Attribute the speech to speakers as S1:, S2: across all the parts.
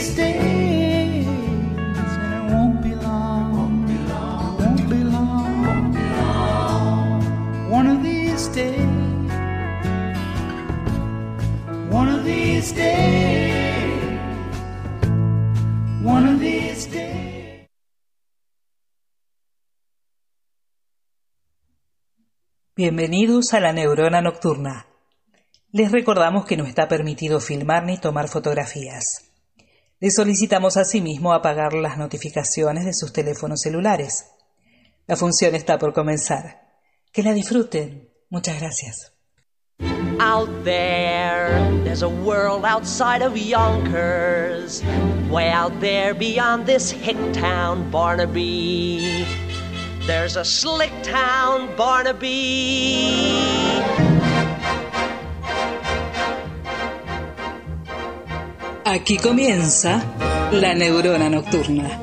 S1: these days, and it won't be long, won't be long, won't be long, won't be long. One of these days, one of these days, one of these days.
S2: Bienvenidos a la Neurona Nocturna. Les recordamos que no está permitido filmar ni tomar fotografías. Les solicitamos asimismo apagar las notificaciones de sus teléfonos celulares. La función está por comenzar. Que la disfruten. Muchas gracias.
S3: Out there, there's a world outside of Yonkers. Way out there beyond this hick town, Barnaby. There's a slick town, Barnaby.
S2: Aquí comienza La Neurona Nocturna.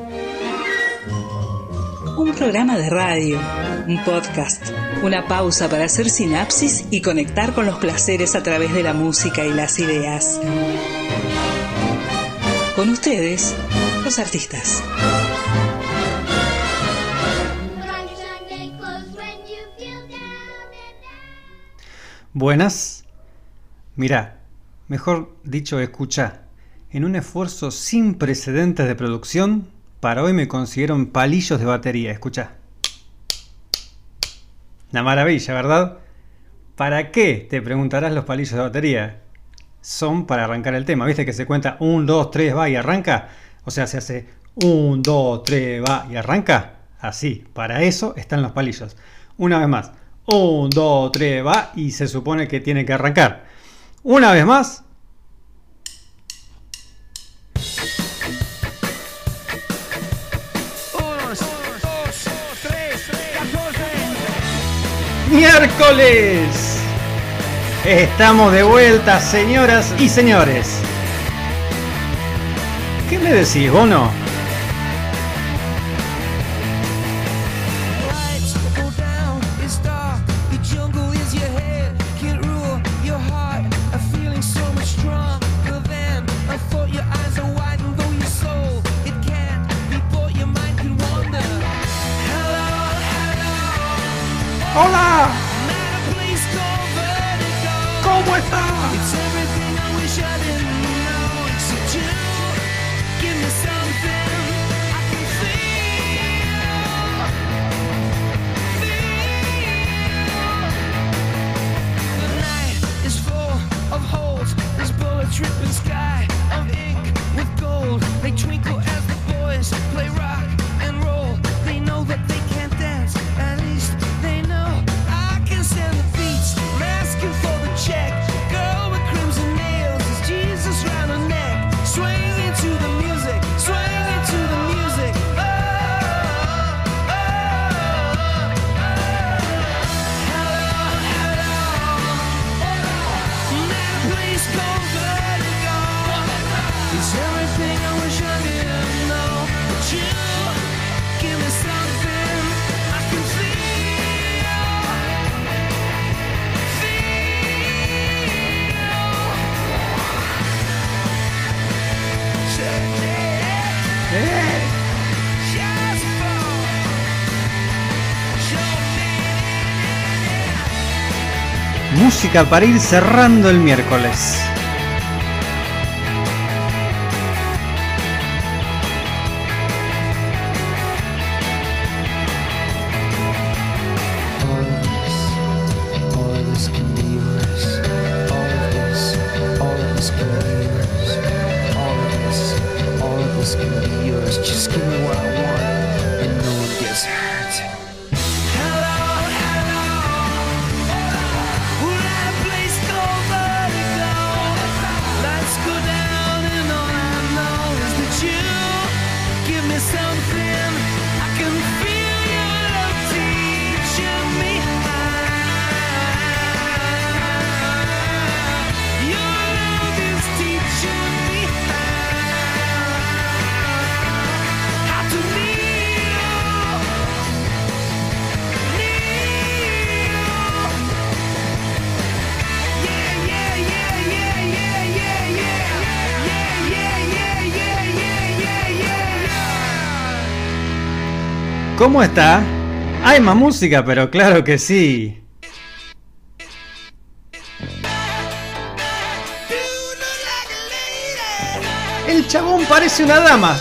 S2: Un programa de radio, un podcast, una pausa para hacer sinapsis y conectar con los placeres a través de la música y las ideas. Con ustedes, los artistas.
S4: Buenas. Mira, mejor dicho, escucha. En un esfuerzo sin precedentes de producción, para hoy me consiguieron palillos de batería. Escucha. Una maravilla, ¿verdad? ¿Para qué? Te preguntarás los palillos de batería. Son para arrancar el tema. ¿Viste que se cuenta 1, 2, 3, va y arranca? O sea, se hace 1, 2, 3, va y arranca. Así, para eso están los palillos. Una vez más. 1, 2, 3, va y se supone que tiene que arrancar. Una vez más. Miércoles. Estamos de vuelta, señoras y señores. ¿Qué me decís, Bono? Para ir cerrando el miércoles. ¿Cómo está? Hay más música, pero claro que sí. El chabón parece una dama.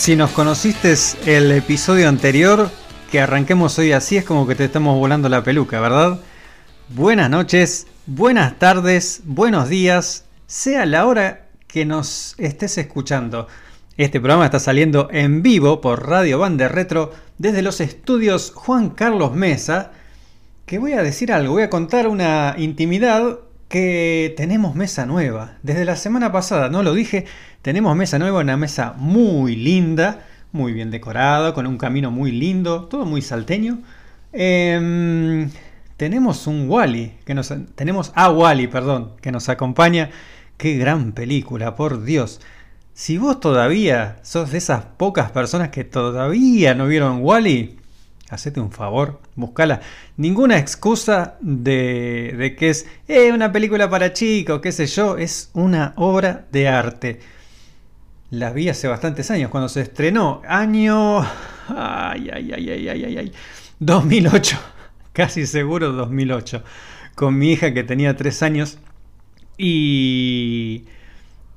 S4: Si nos conociste el episodio anterior, que arranquemos hoy así es como que te estamos volando la peluca, ¿verdad? Buenas noches, buenas tardes, buenos días, sea la hora que nos estés escuchando. Este programa está saliendo en vivo por Radio Bande Retro desde los estudios Juan Carlos Mesa, que voy a decir algo, voy a contar una intimidad que tenemos mesa nueva. Desde la semana pasada, no lo dije, tenemos mesa nueva, una mesa muy linda, muy bien decorada, con un camino muy lindo, todo muy salteño. Em, tenemos un Wally, que nos, tenemos a Wally, perdón, que nos acompaña. Qué gran película, por Dios.
S5: Si vos todavía sos de esas pocas personas que todavía no vieron Wally, hacete un favor, buscala. Ninguna excusa de, de que es eh, una película para chicos, qué sé yo, es una obra de arte. La vi hace bastantes años, cuando se estrenó, año... Ay, ay, ay, ay, ay, ay, ay. 2008, casi seguro 2008, con mi hija que tenía 3 años. Y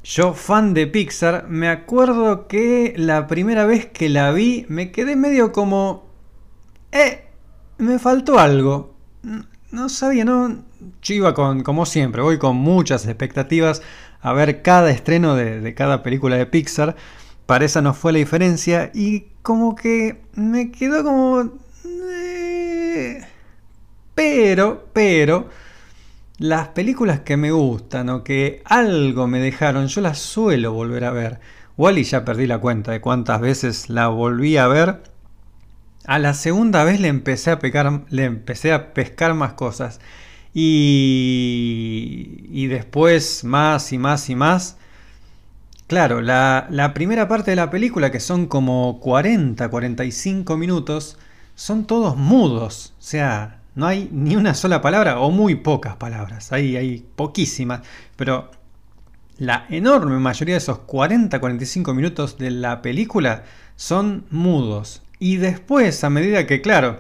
S5: yo, fan de Pixar, me acuerdo que la primera vez que la vi me quedé medio como... Eh, me faltó algo. No sabía, no... Yo iba con, como siempre, voy con muchas expectativas a ver cada estreno de, cada película de Pixar. Para esa no fue la diferencia y como que me quedó como... eh, Pero, pero, las películas que me gustan o que algo me dejaron, yo las suelo volver a ver. Wally ya perdí la cuenta de cuántas veces la volví a ver. A la segunda vez le empecé a, pecar, le empecé a pescar más cosas. Y, y después más y más y más. Claro, la, la primera parte de la película, que son como 40, 45 minutos, son todos mudos. O sea, no hay ni una sola palabra o muy pocas palabras. Hay, hay poquísimas. Pero la enorme mayoría de esos 40-45 minutos de la película son mudos. Y después, a medida que, claro,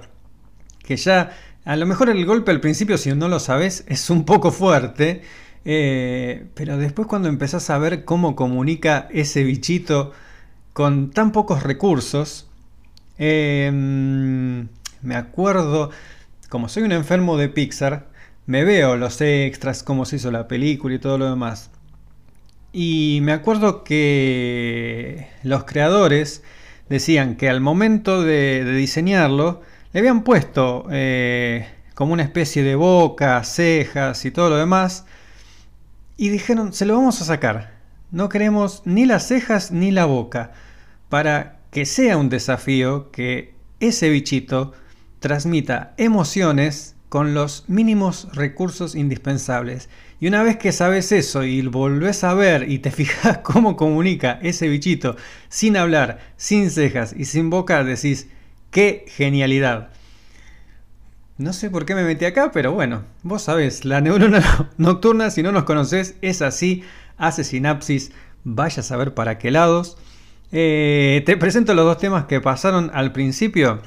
S5: que ya a lo mejor el golpe al principio, si no lo sabes, es un poco fuerte. eh, pero después cuando empezás a ver cómo comunica ese bichito con tan pocos recursos, eh, me acuerdo, como soy un enfermo de Pixar, me veo los extras, cómo se hizo la película y todo lo demás. Y me acuerdo que los creadores decían que al momento de, diseñarlo, le habían puesto eh, como una especie de boca, cejas y todo lo demás. Y dijeron, se lo vamos a sacar. No queremos ni las cejas ni la boca. Para que sea un desafío que ese bichito transmita emociones con los mínimos recursos indispensables. Y una vez que sabes eso y volvés a ver y te fijas cómo comunica ese bichito sin hablar, sin cejas y sin boca, decís, qué genialidad. No sé por qué me metí acá, pero bueno, vos sabés, la neurona nocturna, si no nos conocés, es así, hace sinapsis, vaya a saber para qué lados. Eh, te presento los dos temas que pasaron al principio.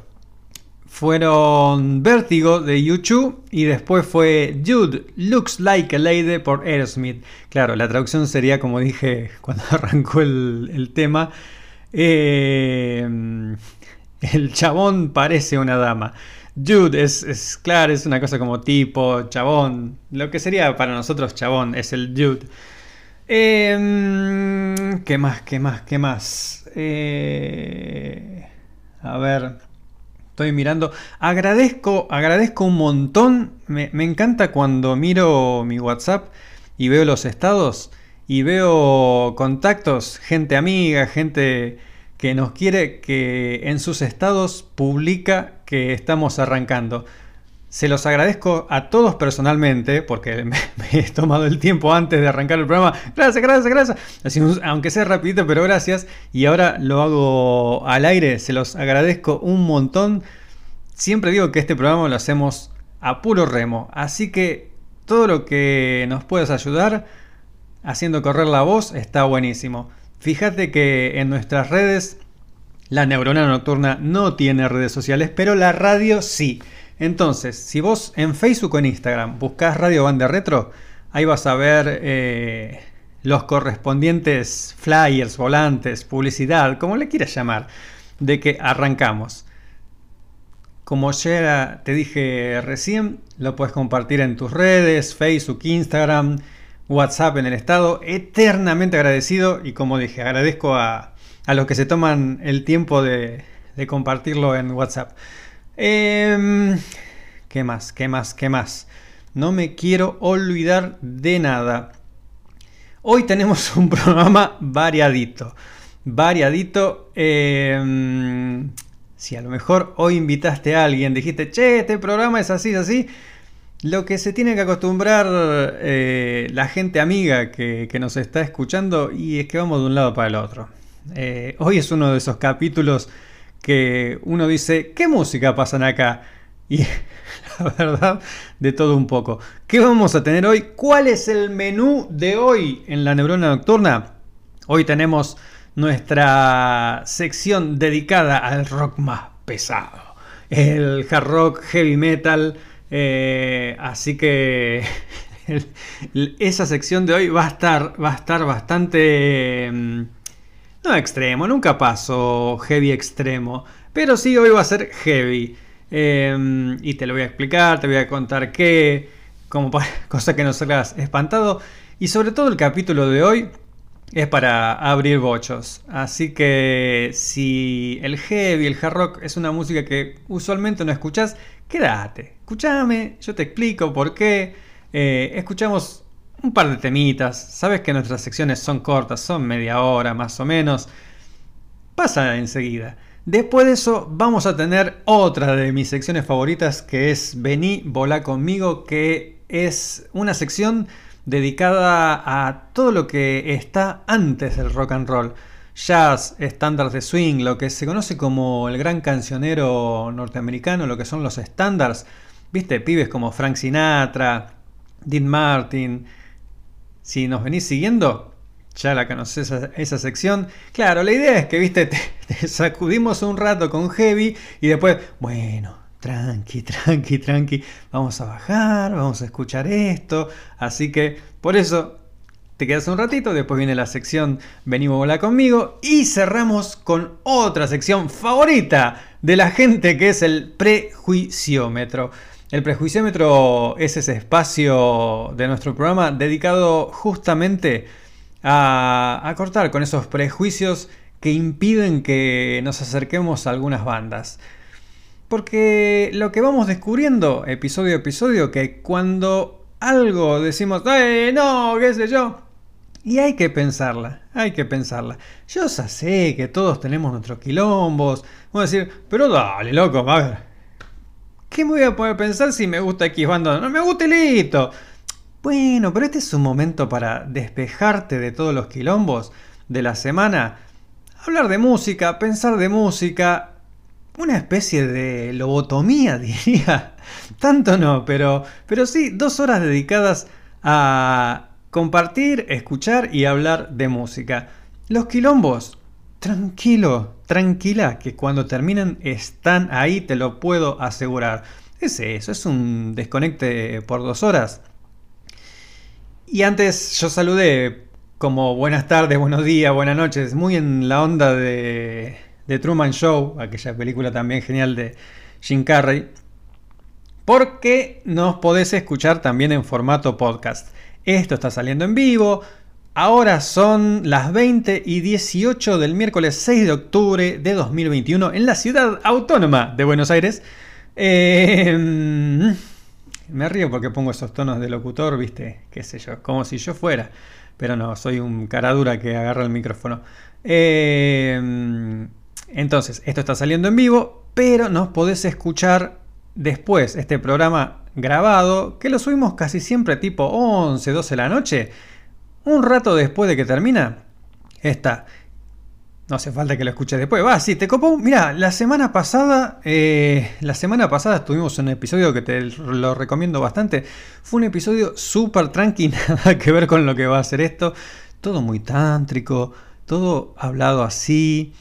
S5: Fueron Vértigo de YouTube y después fue Jude Looks Like a Lady por Aerosmith. Claro, la traducción sería como dije cuando arrancó el, el tema. Eh, el chabón parece una dama. Jude es, es, claro, es una cosa como tipo, chabón. Lo que sería para nosotros chabón es el Jude. Eh, ¿Qué más? ¿Qué más? ¿Qué más? Eh, a ver. Estoy mirando. Agradezco, agradezco un montón. Me, me encanta cuando miro mi WhatsApp y veo los estados y veo contactos, gente amiga, gente que nos quiere que en sus estados publica que estamos arrancando. Se los agradezco a todos personalmente porque me, he tomado el tiempo antes de arrancar el programa. Gracias, gracias, gracias. Aunque sea rapidito, pero gracias. Y ahora lo hago al aire. Se los agradezco un montón. Siempre digo que este programa lo hacemos a puro remo. Así que todo lo que nos puedas ayudar haciendo correr la voz está buenísimo. Fíjate que en nuestras redes la neurona nocturna no tiene redes sociales, pero la radio sí. Entonces, si vos en Facebook o en Instagram buscás Radio Banda Retro, ahí vas a ver eh, los correspondientes flyers, volantes, publicidad, como le quieras llamar, de que arrancamos. Como ya te dije recién, lo puedes compartir en tus redes, Facebook, Instagram, WhatsApp en el estado. Eternamente agradecido y como dije, agradezco a, a los que se toman el tiempo de, de compartirlo en WhatsApp. Eh, ¿Qué más? ¿Qué más? ¿Qué más? No me quiero olvidar de nada. Hoy tenemos un programa variadito. Variadito. Eh, si a lo mejor hoy invitaste a alguien, dijiste, che, este programa es así, es así. lo que se tiene que acostumbrar eh, la gente amiga que, que nos está escuchando y es que vamos de un lado para el otro. Eh, hoy es uno de esos capítulos que uno dice, ¿qué música pasan acá? Y la verdad, de todo un poco. ¿Qué vamos a tener hoy? ¿Cuál es el menú de hoy en la neurona nocturna? Hoy tenemos nuestra sección dedicada al rock más pesado. El hard rock, heavy metal. eh, así que esa sección de hoy va a estar, va a estar bastante... mm, no extremo, nunca paso heavy extremo. Pero sí, hoy va a ser heavy. Eh, y te lo voy a explicar, te voy a contar qué, como cosa que no salgas espantado. Y sobre todo el capítulo de hoy es para abrir bochos. Así que si el heavy, el hard rock es una música que usualmente no escuchás, quédate. Escúchame, yo te explico por qué. Eh, escuchamos un par de temitas. Sabes que nuestras secciones son cortas, son media hora más o menos. Pasa enseguida. Después de eso vamos a tener otra de mis secciones favoritas que es Vení, volá conmigo, que es una sección dedicada a todo lo que está antes del rock and roll. Jazz, estándares de swing, lo que se conoce como el gran cancionero norteamericano, lo que son los estándares. Viste, pibes como Frank Sinatra, Dean Martin. Si nos venís siguiendo, ya la conoces esa, sección. Claro, la idea es que, viste, te, sacudimos un rato con heavy y después, bueno, tranqui, tranqui, tranqui, vamos a bajar, vamos a escuchar esto. Así que, por eso, te quedas un ratito, después viene la sección Venimos a conmigo y cerramos con otra sección favorita de la gente que es el prejuiciómetro. El prejuiciómetro es ese espacio de nuestro programa dedicado justamente a, cortar con esos prejuicios que impiden que nos acerquemos a algunas bandas. Porque lo que vamos descubriendo episodio a episodio, que cuando algo decimos, ¡eh, no! ¿Qué sé yo? Y hay que pensarla, hay que pensarla. Yo ya sé que todos tenemos nuestros quilombos. Vamos a decir, pero dale, loco, a ver. ¿Qué me voy a poder pensar si me gusta X banda? No me gusta y listo. Bueno, pero este es un momento para despejarte de todos los quilombos de la semana. Hablar de música, pensar de música. Una especie de lobotomía, diría. Tanto no, pero, pero sí, dos horas dedicadas a compartir, escuchar y hablar de música. Los quilombos, tranquilo, tranquila, que cuando terminan están ahí, te lo puedo asegurar. Es eso, es un desconecte por dos horas. Y antes yo saludé como buenas tardes, buenos días, buenas noches, muy en la onda de, de Truman Show, aquella película también genial de Jim Carrey, porque nos podés escuchar también en formato podcast. Esto está saliendo en vivo. Ahora son las 20 y 18 del miércoles 6 de octubre de 2021 en la ciudad autónoma de Buenos Aires. Eh, me río porque pongo esos tonos de locutor, viste, qué sé yo, como si yo fuera. Pero no, soy un cara dura que agarra el micrófono. Eh, entonces, esto está saliendo en vivo, pero nos podés escuchar después este programa grabado, que lo subimos casi siempre tipo 11, 12 de la noche, un rato después de que termina, está. No hace falta que lo escuches después. Va, sí, te copo. Mira, la semana pasada, eh, la semana pasada tuvimos un episodio que te lo recomiendo bastante. Fue un episodio súper tranqui, nada que ver con lo que va a ser esto. Todo muy tántrico, todo hablado así,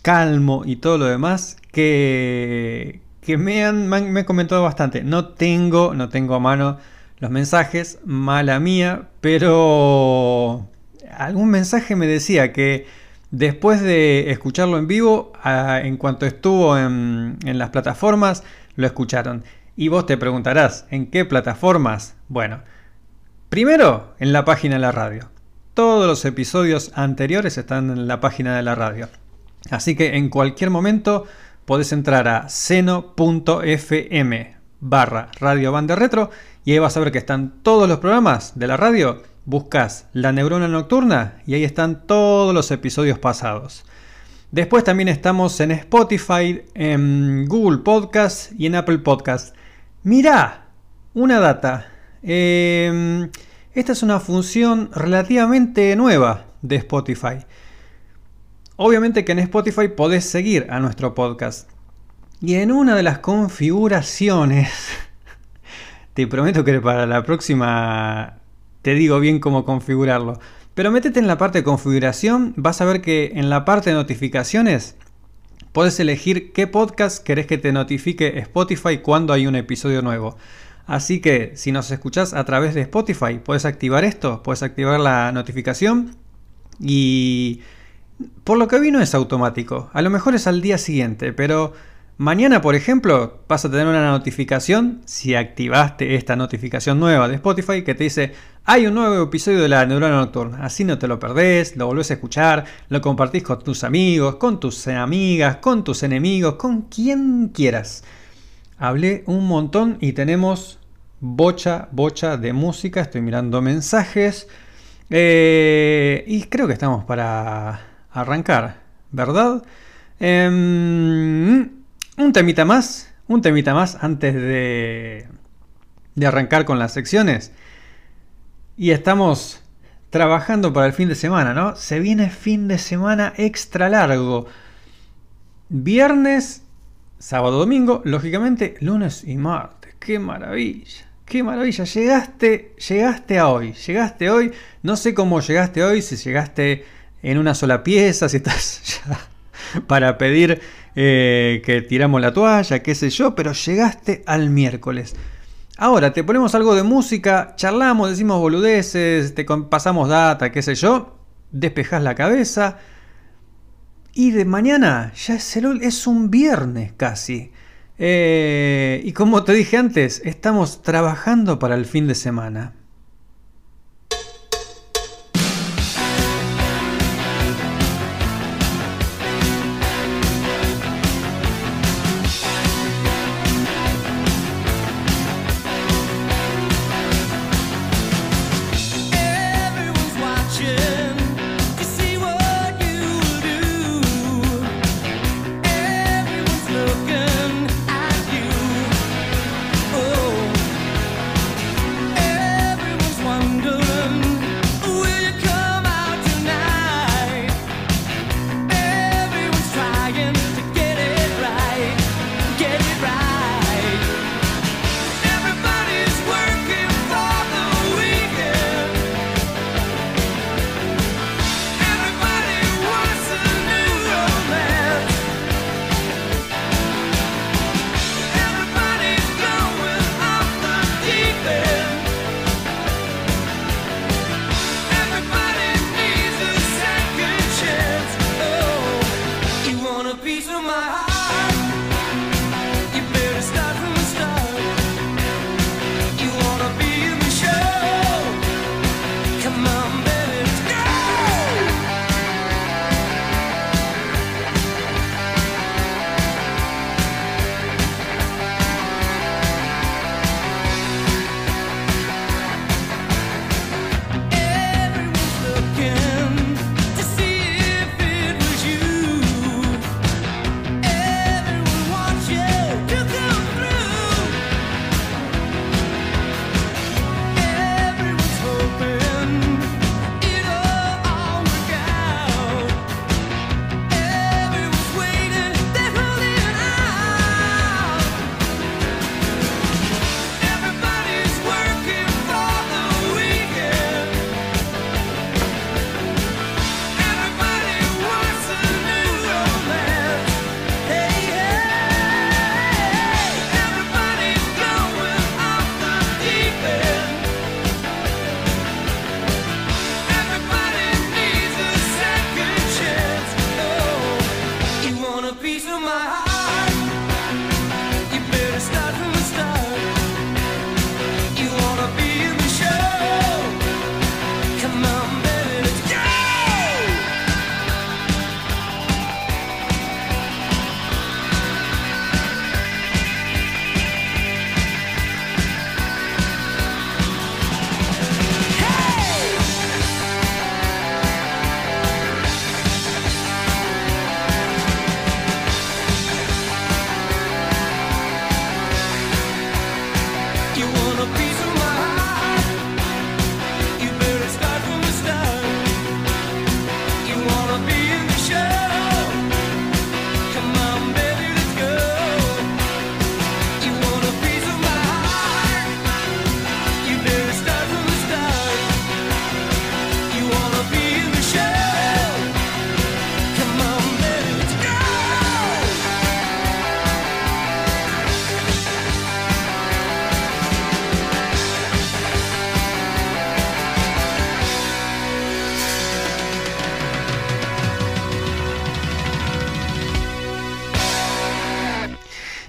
S5: calmo y todo lo demás que, que me han, me han comentado bastante. No tengo, no tengo a mano los mensajes, mala mía, pero algún mensaje me decía que después de escucharlo en vivo, a, en cuanto estuvo en, en las plataformas, lo escucharon. Y vos te preguntarás, ¿en qué plataformas? Bueno, primero en la página de la radio. Todos los episodios anteriores están en la página de la radio. Así que en cualquier momento podés entrar a seno.fm barra Radio Banda Retro y ahí vas a ver que están todos los programas de la radio. Buscas La Neurona Nocturna y ahí están todos los episodios pasados. Después también estamos en Spotify, en Google Podcast y en Apple Podcast. Mirá, una data. Eh, esta es una función relativamente nueva de Spotify. Obviamente que en Spotify podés seguir a nuestro podcast. Y en una de las configuraciones, te prometo que para la próxima te digo bien cómo configurarlo. Pero métete en la parte de configuración, vas a ver que en la parte de notificaciones puedes elegir qué podcast querés que te notifique Spotify cuando hay un episodio nuevo. Así que si nos escuchás a través de Spotify, puedes activar esto, puedes activar la notificación y por lo que vi no es automático. A lo mejor es al día siguiente, pero mañana, por ejemplo, vas a tener una notificación si activaste esta notificación nueva de Spotify que te dice hay un nuevo episodio de la Neurona Nocturna. Así no te lo perdés, lo volvés a escuchar, lo compartís con tus amigos, con tus amigas, con tus enemigos, con quien quieras. Hablé un montón y tenemos bocha, bocha de música. Estoy mirando mensajes. Eh, y creo que estamos para arrancar, ¿verdad? Em, un temita más, un temita más antes de, de arrancar con las secciones. Y estamos trabajando para el fin de semana, ¿no? Se viene fin de semana extra largo. Viernes, sábado, domingo, lógicamente lunes y martes. ¡Qué maravilla! ¡Qué maravilla! Llegaste, llegaste a hoy, llegaste hoy. No sé cómo llegaste hoy, si llegaste en una sola pieza, si estás ya para pedir eh, que tiramos la toalla, qué sé yo, pero llegaste al miércoles. Ahora, te ponemos algo de música, charlamos, decimos boludeces, te pasamos data, qué sé yo, despejas la cabeza. Y de mañana ya es, el, un viernes casi. Eh, y como te dije antes, estamos trabajando para el fin de semana.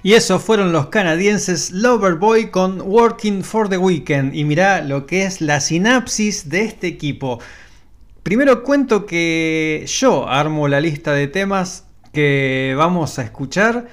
S5: Y eso fueron los canadienses Loverboy con Working for the Weekend. Y mirá lo que es la sinapsis de este equipo. Primero cuento que yo armo la lista de temas que vamos a escuchar.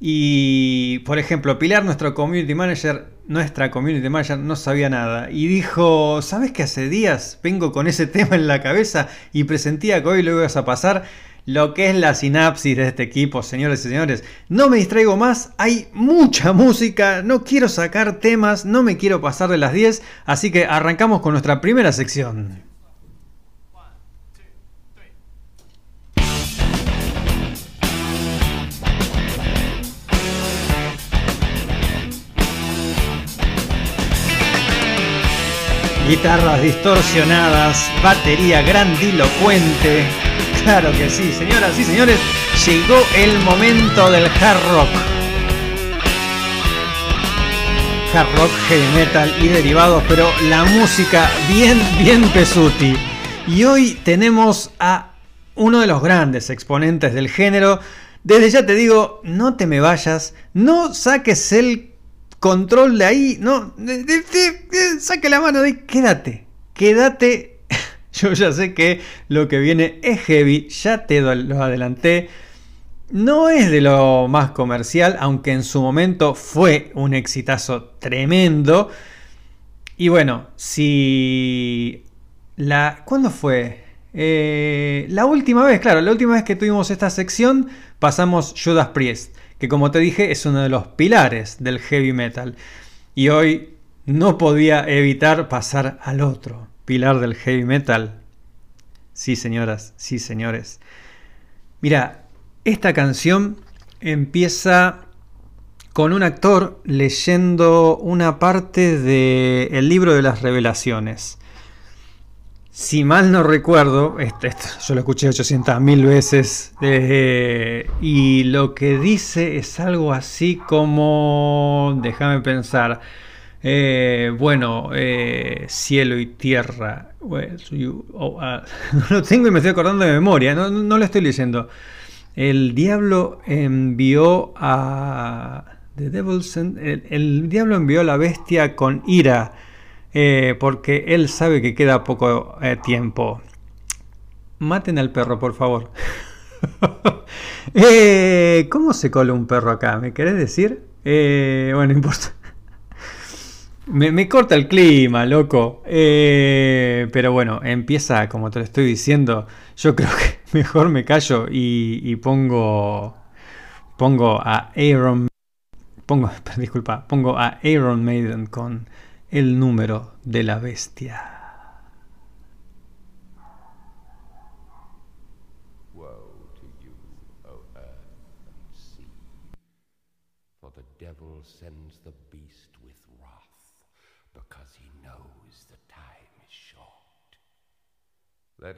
S5: Y, por ejemplo, Pilar, nuestro community manager, nuestra community manager, no sabía nada. Y dijo, ¿sabes que hace días vengo con ese tema en la cabeza y presentía que hoy lo ibas a pasar? Lo que es la sinapsis de este equipo, señores y señores. No me distraigo más, hay mucha música, no quiero sacar temas, no me quiero pasar de las 10, así que arrancamos con nuestra primera sección. Guitarras distorsionadas, batería grandilocuente. Claro que sí, señoras y señores, llegó el momento del hard rock. Hard rock, heavy metal y derivados, pero la música bien, bien pesuti. Y hoy tenemos a uno de los grandes exponentes del género. Desde ya te digo, no te me vayas, no saques el control de ahí, no, saque la mano de ahí, quédate, quédate. Yo ya sé que lo que viene es heavy, ya te lo adelanté. No es de lo más comercial, aunque en su momento fue un exitazo tremendo. Y bueno, si la. ¿Cuándo fue? Eh, la última vez, claro, la última vez que tuvimos esta sección pasamos Judas Priest, que como te dije es uno de los pilares del heavy metal. Y hoy no podía evitar pasar al otro pilar del heavy metal. Sí, señoras, sí, señores. Mira, esta canción empieza con un actor leyendo una parte del libro de las revelaciones. Si mal no recuerdo, este, yo lo escuché 800.000 veces, eh, y lo que dice es algo así como, déjame pensar, eh, bueno, eh, cielo y tierra, well, ah, lo tengo y me estoy acordando de memoria, no, no lo estoy leyendo. El diablo envió a... Devil el, diablo envió a la bestia con ira, eh, porque él sabe que queda poco tiempo. Maten al perro, por favor. ¿Cómo se cola un perro acá? ¿Me querés decir? Bueno, no importa. Me, corta el clima, loco. Eh, pero bueno, empieza, como te lo estoy diciendo, yo creo que mejor me callo y, y pongo, pongo a Aaron, pongo, disculpa, pongo a Aaron Maiden con el número de la bestia.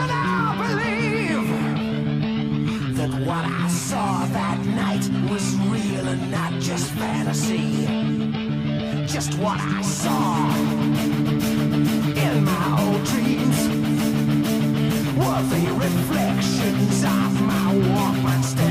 S4: Can I believe that what I saw that night was real and not just fantasy? Just what I saw in my old dreams were the reflections of my Walkman staring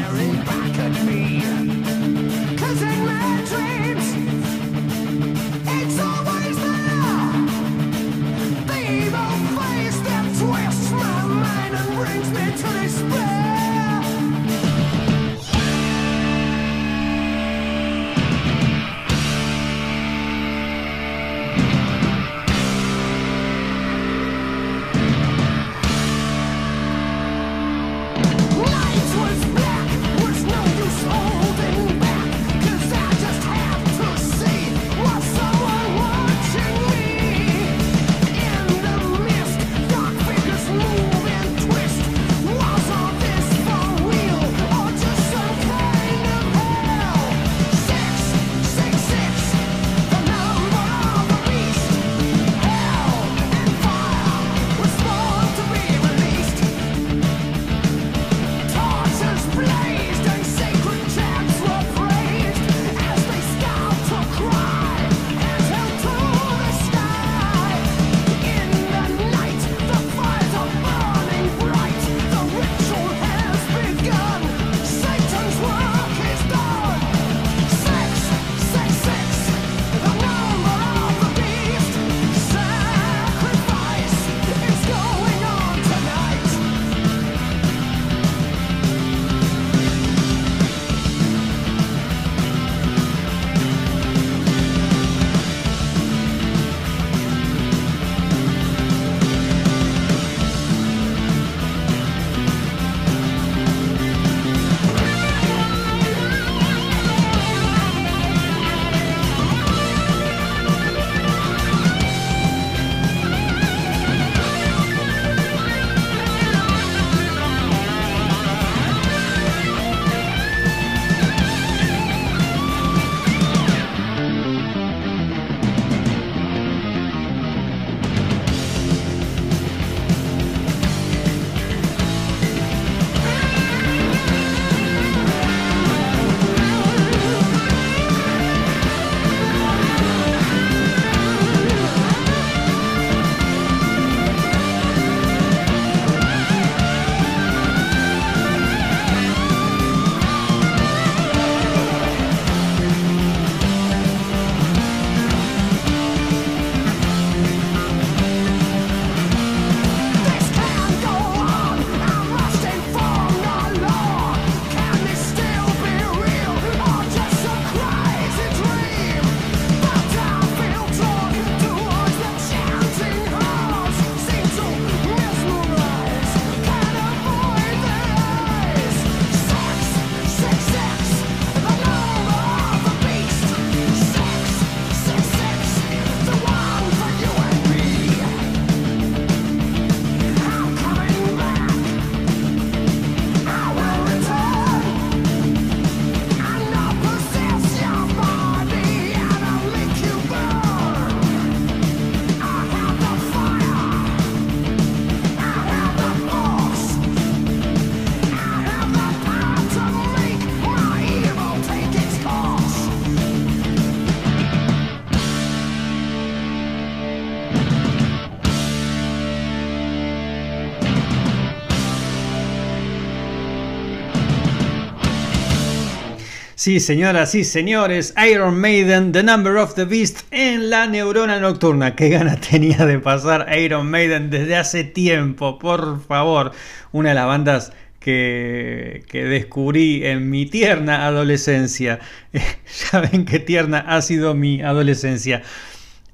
S5: Sí, señoras y señores, Iron Maiden, The Number of the Beast en la neurona nocturna. Qué ganas tenía de pasar Iron Maiden desde hace tiempo, por favor. Una de las bandas que, que descubrí en mi tierna adolescencia. ya ven qué tierna ha sido mi adolescencia.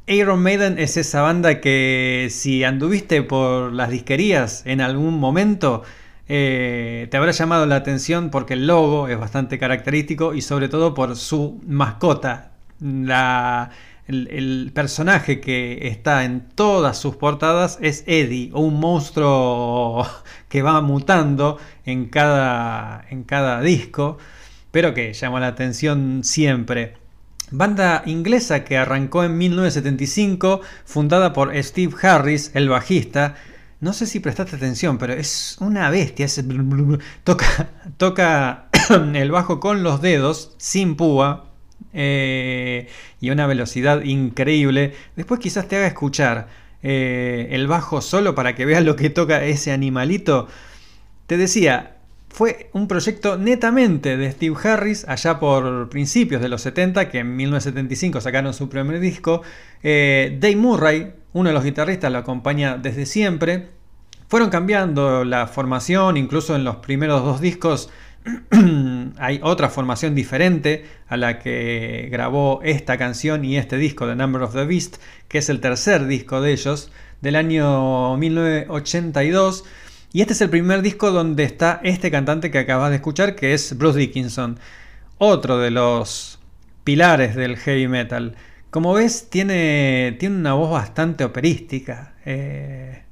S5: Iron Maiden es esa banda que si anduviste por las disquerías en algún momento, eh, te habrá llamado la atención porque el logo es bastante característico y sobre todo por su mascota. La, el, el personaje que está en todas sus portadas es Eddie, un monstruo que va mutando en cada, en cada disco, pero que llama la atención siempre. Banda inglesa que arrancó en 1975, fundada por Steve Harris, el bajista. No sé si prestaste atención, pero es una bestia. es- toca, toca el bajo con los dedos, sin púa, eh, y una velocidad increíble. Después quizás te haga escuchar eh, el bajo solo para que veas lo que toca ese animalito. Te decía, fue un proyecto netamente de Steve Harris allá por principios de los 70, que en 1975 sacaron su primer disco. Eh, Dave Murray, uno de los guitarristas, lo acompaña desde siempre. Fueron cambiando la formación, incluso en los primeros dos discos hay otra formación diferente a la que grabó esta canción y este disco, The Number of the Beast, que es el tercer disco de ellos, del año 1982. Y este es el primer disco donde está este cantante que acabas de escuchar, que es Bruce Dickinson, otro de los pilares del heavy metal. Como ves, tiene, tiene una voz bastante operística. Eh,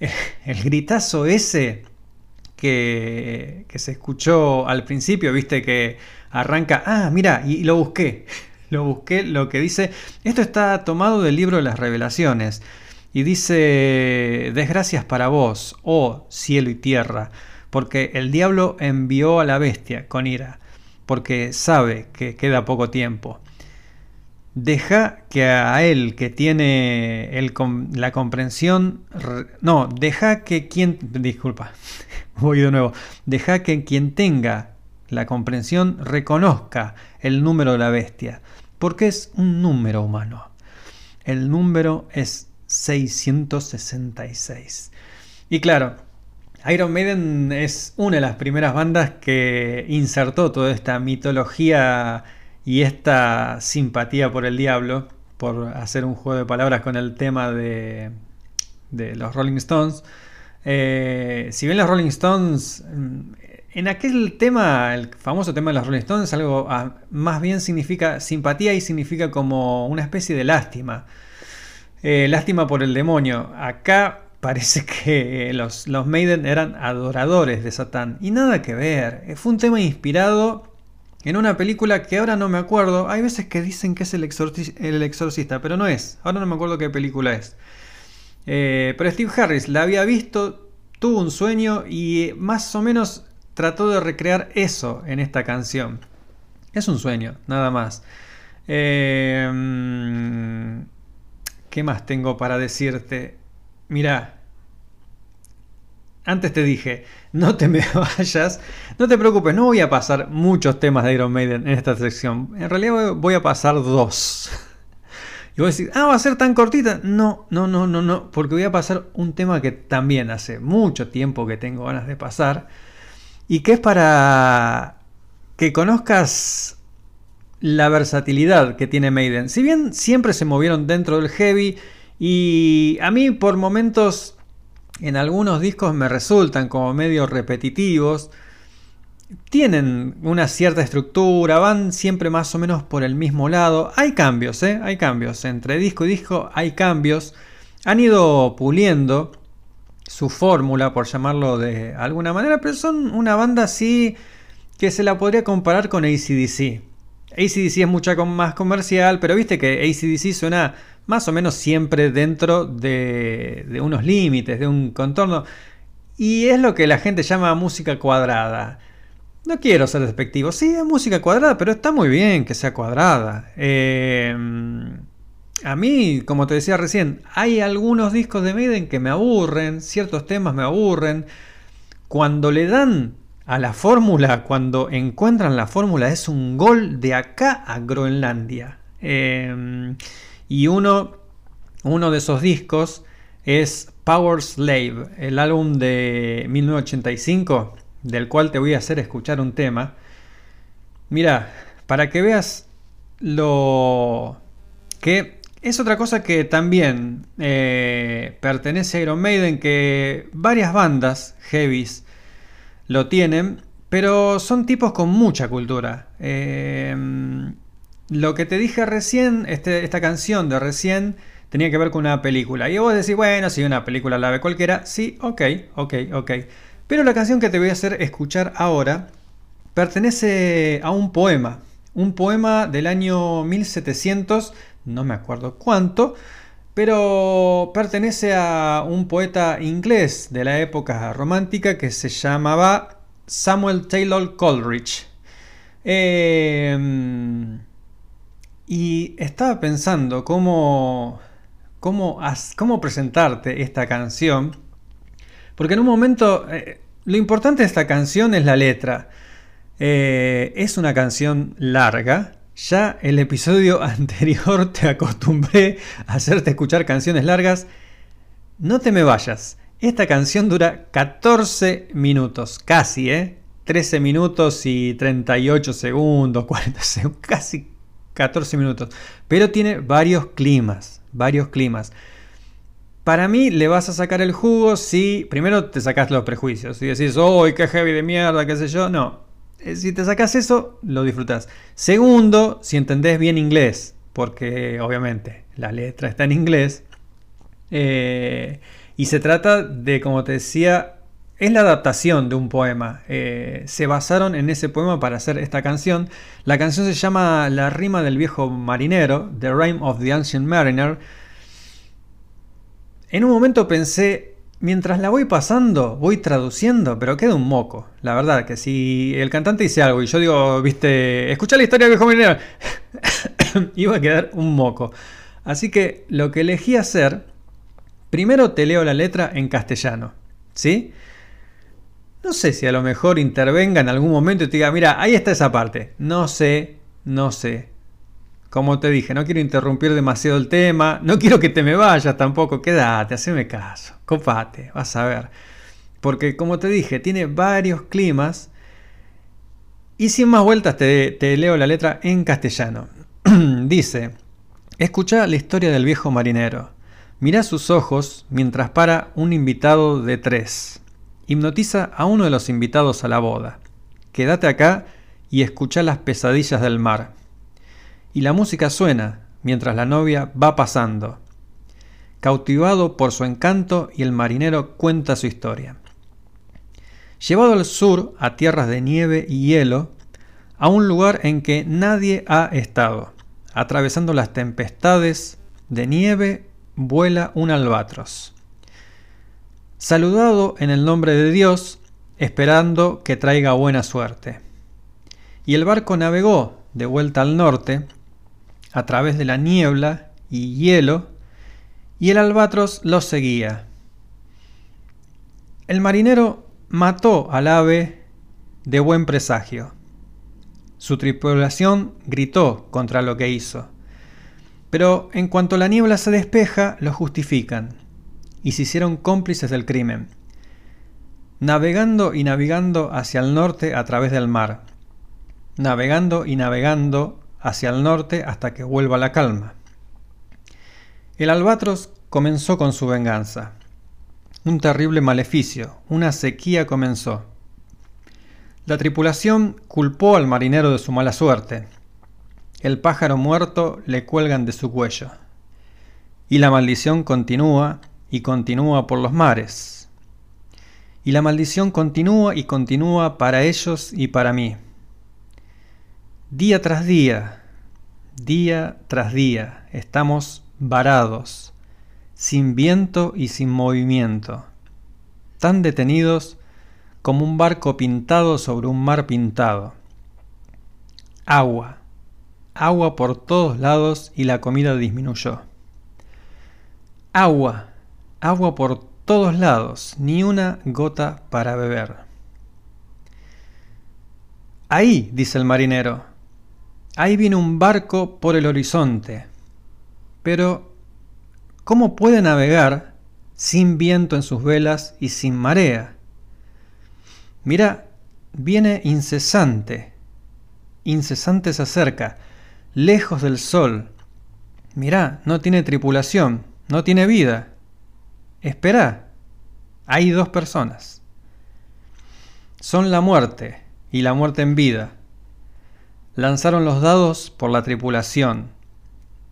S5: el gritazo ese que, que se escuchó al principio, viste que arranca, ah, mira, y lo busqué, lo busqué, lo que dice, esto está tomado del libro de las revelaciones, y dice, desgracias para vos, oh cielo y tierra, porque el diablo envió a la bestia con ira, porque sabe que queda poco tiempo. Deja que a él que tiene el la comprensión, re- no, deja que quien, disculpa, voy de nuevo, deja que quien tenga la comprensión reconozca el número de la bestia, porque es un número humano. El número es 666. Y claro, Iron Maiden es una de las primeras bandas que insertó toda esta mitología y esta simpatía por el diablo, por hacer un juego de palabras con el tema de, los Rolling Stones. Eh, si bien los Rolling Stones, mm, en aquel tema, el famoso tema de los Rolling Stones, algo ah, más bien significa simpatía y significa como una especie de lástima. Eh, lástima por el demonio. Acá parece que los, los Maiden eran adoradores de Satán. Y nada que ver. Eh, Fue un tema inspirado en una película que ahora no me acuerdo. Hay veces que dicen que es el, exorci- el exorcista, pero no es. Ahora no me acuerdo qué película es. Eh, pero Steve Harris la había visto, tuvo un sueño y más o menos trató de recrear eso en esta canción. Es un sueño, nada más. Mm, ¿Qué más tengo para decirte? Mira, antes te dije, no te me vayas, no te preocupes, no voy a pasar muchos temas de Iron Maiden en esta sección. En realidad voy a pasar dos. Y vos decís, ah, va a ser tan cortita. No, no, no, no, no, porque voy a pasar un tema que también hace mucho tiempo que tengo ganas de pasar y que es para que conozcas la versatilidad que tiene Maiden. Si bien siempre se movieron dentro del heavy y a mí por momentos en algunos discos me resultan como medio repetitivos, tienen una cierta estructura, van siempre más o menos por el mismo lado. Hay cambios, ¿eh? Hay cambios. Entre disco y disco hay cambios. Han ido puliendo su fórmula, por llamarlo de alguna manera, pero son una banda así que se la podría comparar con ACDC. ACDC es mucha más comercial, pero viste que ACDC suena más o menos siempre dentro de, unos límites, de un contorno. Y es lo que la gente llama música cuadrada. No quiero ser despectivo. Sí, es música cuadrada, pero está muy bien que sea cuadrada. Eh, a mí, como te decía recién, hay algunos discos de Maiden que me aburren, ciertos temas me aburren. Cuando le dan a la fórmula, cuando encuentran la fórmula, es un gol de acá a Groenlandia. Eh, y uno, uno de esos discos es Power Slave, el álbum de 1985, del cual te voy a hacer escuchar un tema. Mira, para que veas lo que es otra cosa que también eh, pertenece a Iron Maiden, que varias bandas heavies lo tienen, pero son tipos con mucha cultura. Eh, lo que te dije recién, este, esta canción de recién, tenía que ver con una película. Y vos decís, bueno, si una película la ve cualquiera, sí, ok, ok, ok. Pero la canción que te voy a hacer escuchar ahora pertenece a un poema. Un poema del año 1700, no me acuerdo cuánto, pero pertenece a un poeta inglés de la época romántica que se llamaba Samuel Taylor Coleridge. Eh, y estaba pensando cómo, cómo, cómo presentarte esta canción, porque en un momento, eh, lo importante de esta canción es la letra. Eh, es una canción larga. Ya el episodio anterior te acostumbré a hacerte escuchar canciones largas. No te me vayas. Esta canción dura 14 minutos, casi, ¿eh? 13 minutos y 38 segundos, 40 segundos, casi 14 minutos. Pero tiene varios climas, varios climas. Para mí le vas a sacar el jugo si primero te sacas los prejuicios. Si decís, ¡oh, qué heavy de mierda, qué sé yo! No. Eh, si te sacas eso, lo disfrutas. Segundo, si entendés bien inglés, porque obviamente la letra está en inglés. Eh, y se trata de, como te decía, es la adaptación de un poema. Eh, se basaron en ese poema para hacer esta canción. La canción se llama La rima del viejo marinero, The Rhyme of the Ancient Mariner. En un momento pensé, mientras la voy pasando, voy traduciendo, pero queda un moco. La verdad, que si el cantante dice algo y yo digo, viste, escucha la historia del viejo marinero, iba a quedar un moco. Así que lo que elegí hacer, primero te leo la letra en castellano. ¿Sí? No sé si a lo mejor intervenga en algún momento y te diga, mira, ahí está esa parte. No sé, no sé. Como te dije, no quiero interrumpir demasiado el tema, no quiero que te me vayas tampoco, quédate, haceme caso, copate, vas a ver. Porque como te dije, tiene varios climas. Y sin más vueltas te, te leo la letra en castellano. Dice, escucha la historia del viejo marinero. Mira sus ojos mientras para un invitado de tres hipnotiza a uno de los invitados a la boda. Quédate acá y escucha las pesadillas del mar. Y la música suena mientras la novia va pasando. Cautivado por su encanto y el marinero cuenta su historia. Llevado al sur, a tierras de nieve y hielo, a un lugar en que nadie ha estado, atravesando las tempestades de nieve, vuela un albatros saludado en el nombre de Dios, esperando que traiga buena suerte. Y el barco navegó de vuelta al norte, a través de la niebla y hielo, y el albatros lo seguía. El marinero mató al ave de buen presagio. Su tripulación gritó contra lo que hizo. Pero en cuanto la niebla se despeja, lo justifican y se hicieron cómplices del crimen, navegando y navegando hacia el norte a través del mar, navegando y navegando hacia el norte hasta que vuelva la calma. El albatros comenzó con su venganza. Un terrible maleficio, una sequía comenzó. La tripulación culpó al marinero de su mala suerte. El pájaro muerto le cuelgan de su cuello. Y la maldición continúa y continúa por los mares. Y la maldición continúa y continúa para ellos y para mí. Día tras día, día tras día, estamos varados, sin viento y sin movimiento, tan detenidos como un barco pintado sobre un mar pintado. Agua, agua por todos lados y la comida disminuyó. Agua, Agua por todos lados, ni una gota para beber. Ahí, dice el marinero, ahí viene un barco por el horizonte. Pero, ¿cómo puede navegar sin viento en sus velas y sin marea? Mira, viene incesante, incesante se acerca, lejos del sol. Mirá, no tiene tripulación, no tiene vida. Espera, hay dos personas. Son la muerte y la muerte en vida. Lanzaron los dados por la tripulación.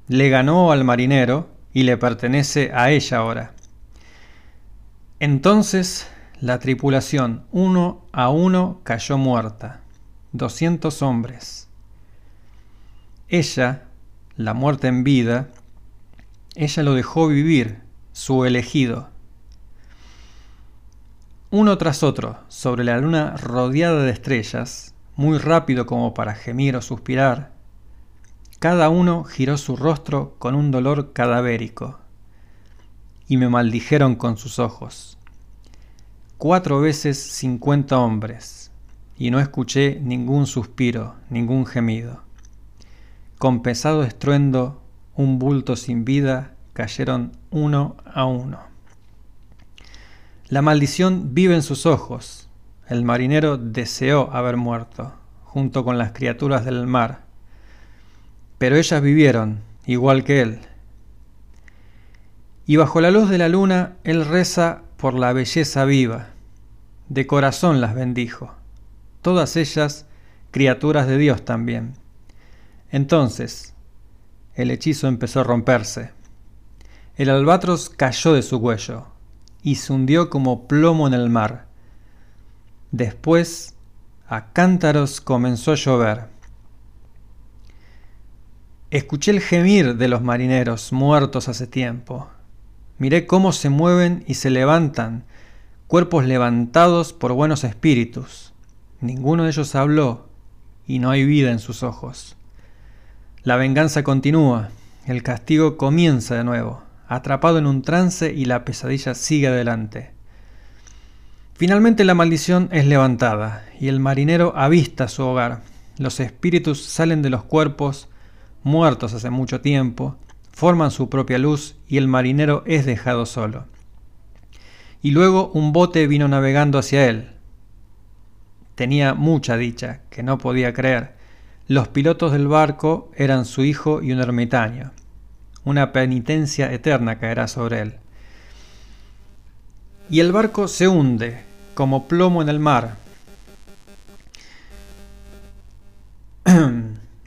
S5: Le ganó al marinero y le pertenece a ella ahora. Entonces la tripulación uno a uno cayó muerta. Doscientos hombres. Ella, la muerte en vida, ella lo dejó vivir, su elegido. Uno tras otro, sobre la luna rodeada de estrellas, muy rápido como para gemir o suspirar, cada uno giró su rostro con un dolor cadavérico, y me maldijeron con sus ojos. Cuatro veces cincuenta hombres, y no escuché ningún suspiro, ningún gemido. Con pesado estruendo, un bulto sin vida, cayeron uno a uno. La maldición vive en sus ojos. El marinero deseó haber muerto, junto con las criaturas del mar. Pero ellas vivieron, igual que él. Y bajo la luz de la luna, él reza por la belleza viva. De corazón las bendijo. Todas ellas criaturas de Dios también. Entonces, el hechizo empezó a romperse. El albatros cayó de su cuello y se hundió como plomo en el mar. Después, a cántaros comenzó a llover. Escuché el gemir de los marineros muertos hace tiempo. Miré cómo se mueven y se levantan, cuerpos levantados por buenos espíritus. Ninguno de ellos habló y no hay vida en sus ojos. La venganza continúa, el castigo comienza de nuevo atrapado en un trance y la pesadilla sigue adelante. Finalmente la maldición es levantada y el marinero avista su hogar. Los espíritus salen de los cuerpos, muertos hace mucho tiempo, forman su propia luz y el marinero es dejado solo. Y luego un bote vino navegando hacia él. Tenía mucha dicha, que no podía creer. Los pilotos del barco eran su hijo y un ermitaño una penitencia eterna caerá sobre él. Y el barco se hunde como plomo en el mar.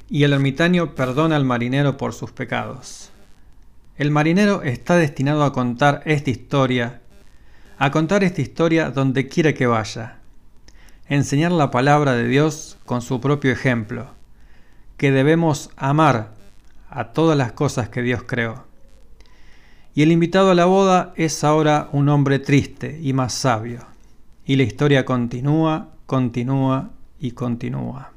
S5: y el ermitaño perdona al marinero por sus pecados. El marinero está destinado a contar esta historia, a contar esta historia donde quiera que vaya, enseñar la palabra de Dios con su propio ejemplo, que debemos amar a todas las cosas que Dios creó. Y el invitado a la boda es ahora un hombre triste y más sabio. Y la historia continúa, continúa y continúa.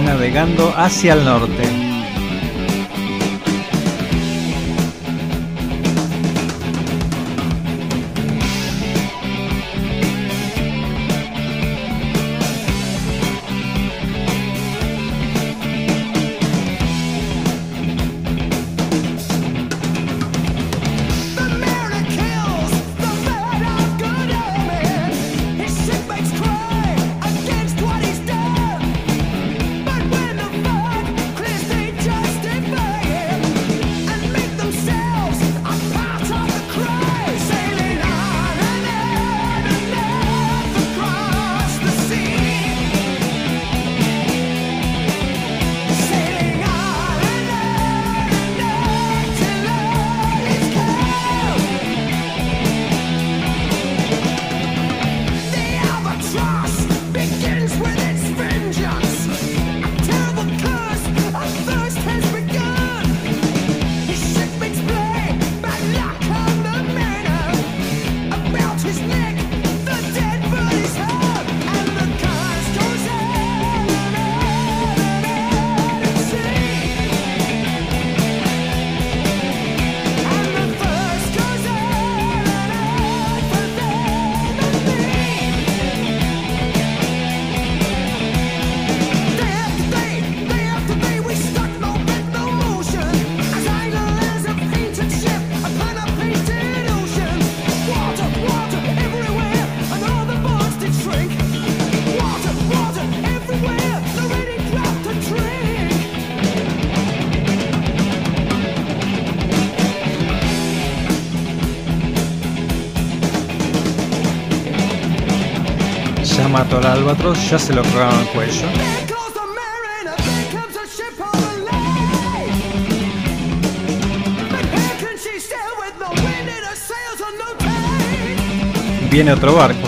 S5: Navegando hacia el norte.
S4: mató al albatros, ya se lo colgaron al cuello. Viene otro barco.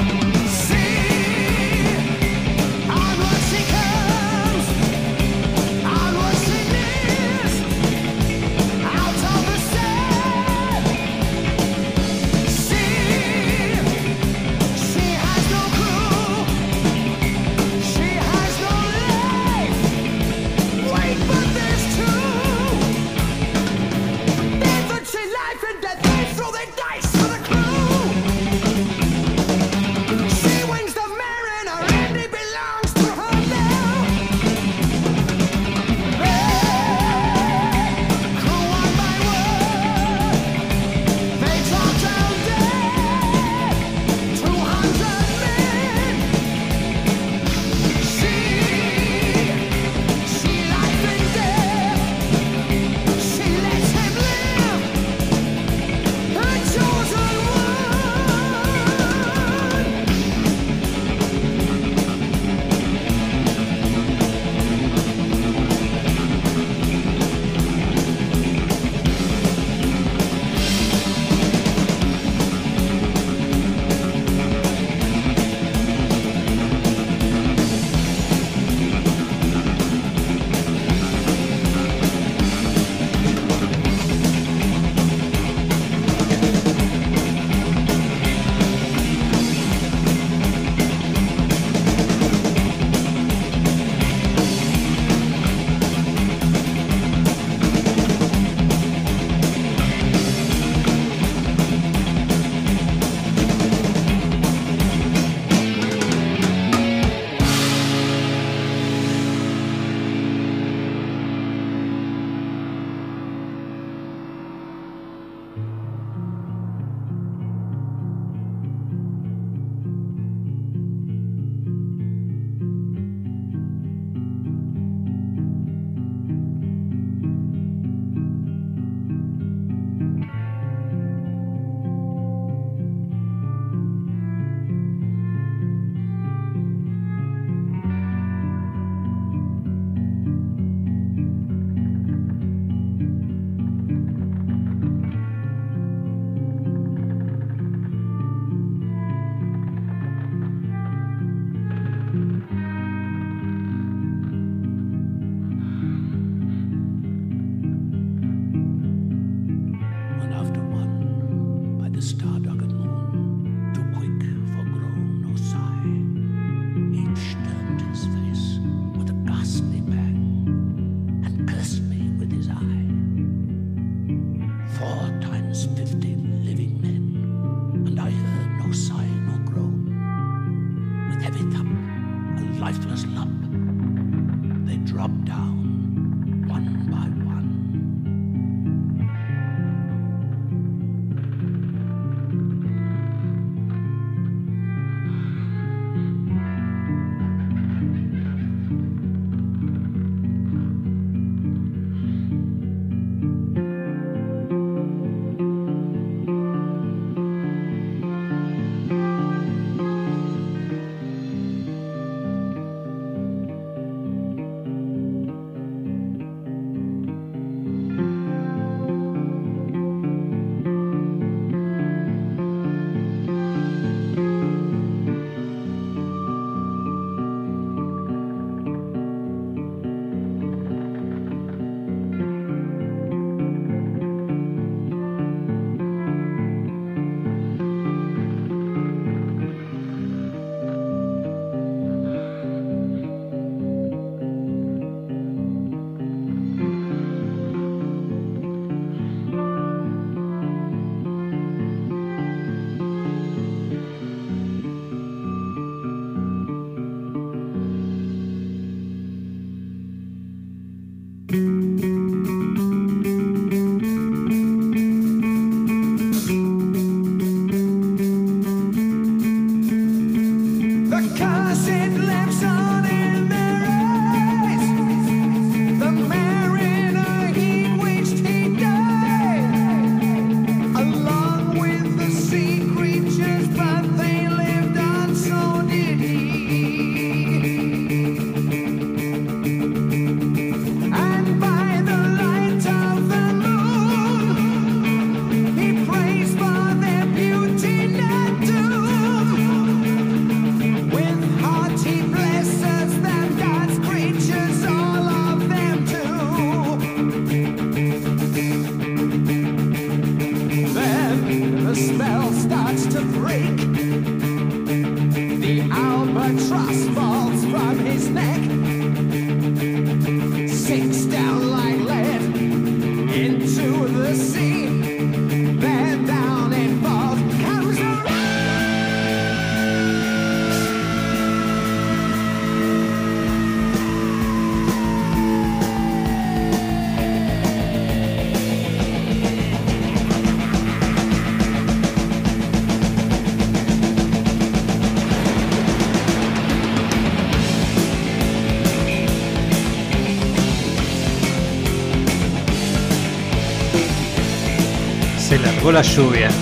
S5: La lluvia.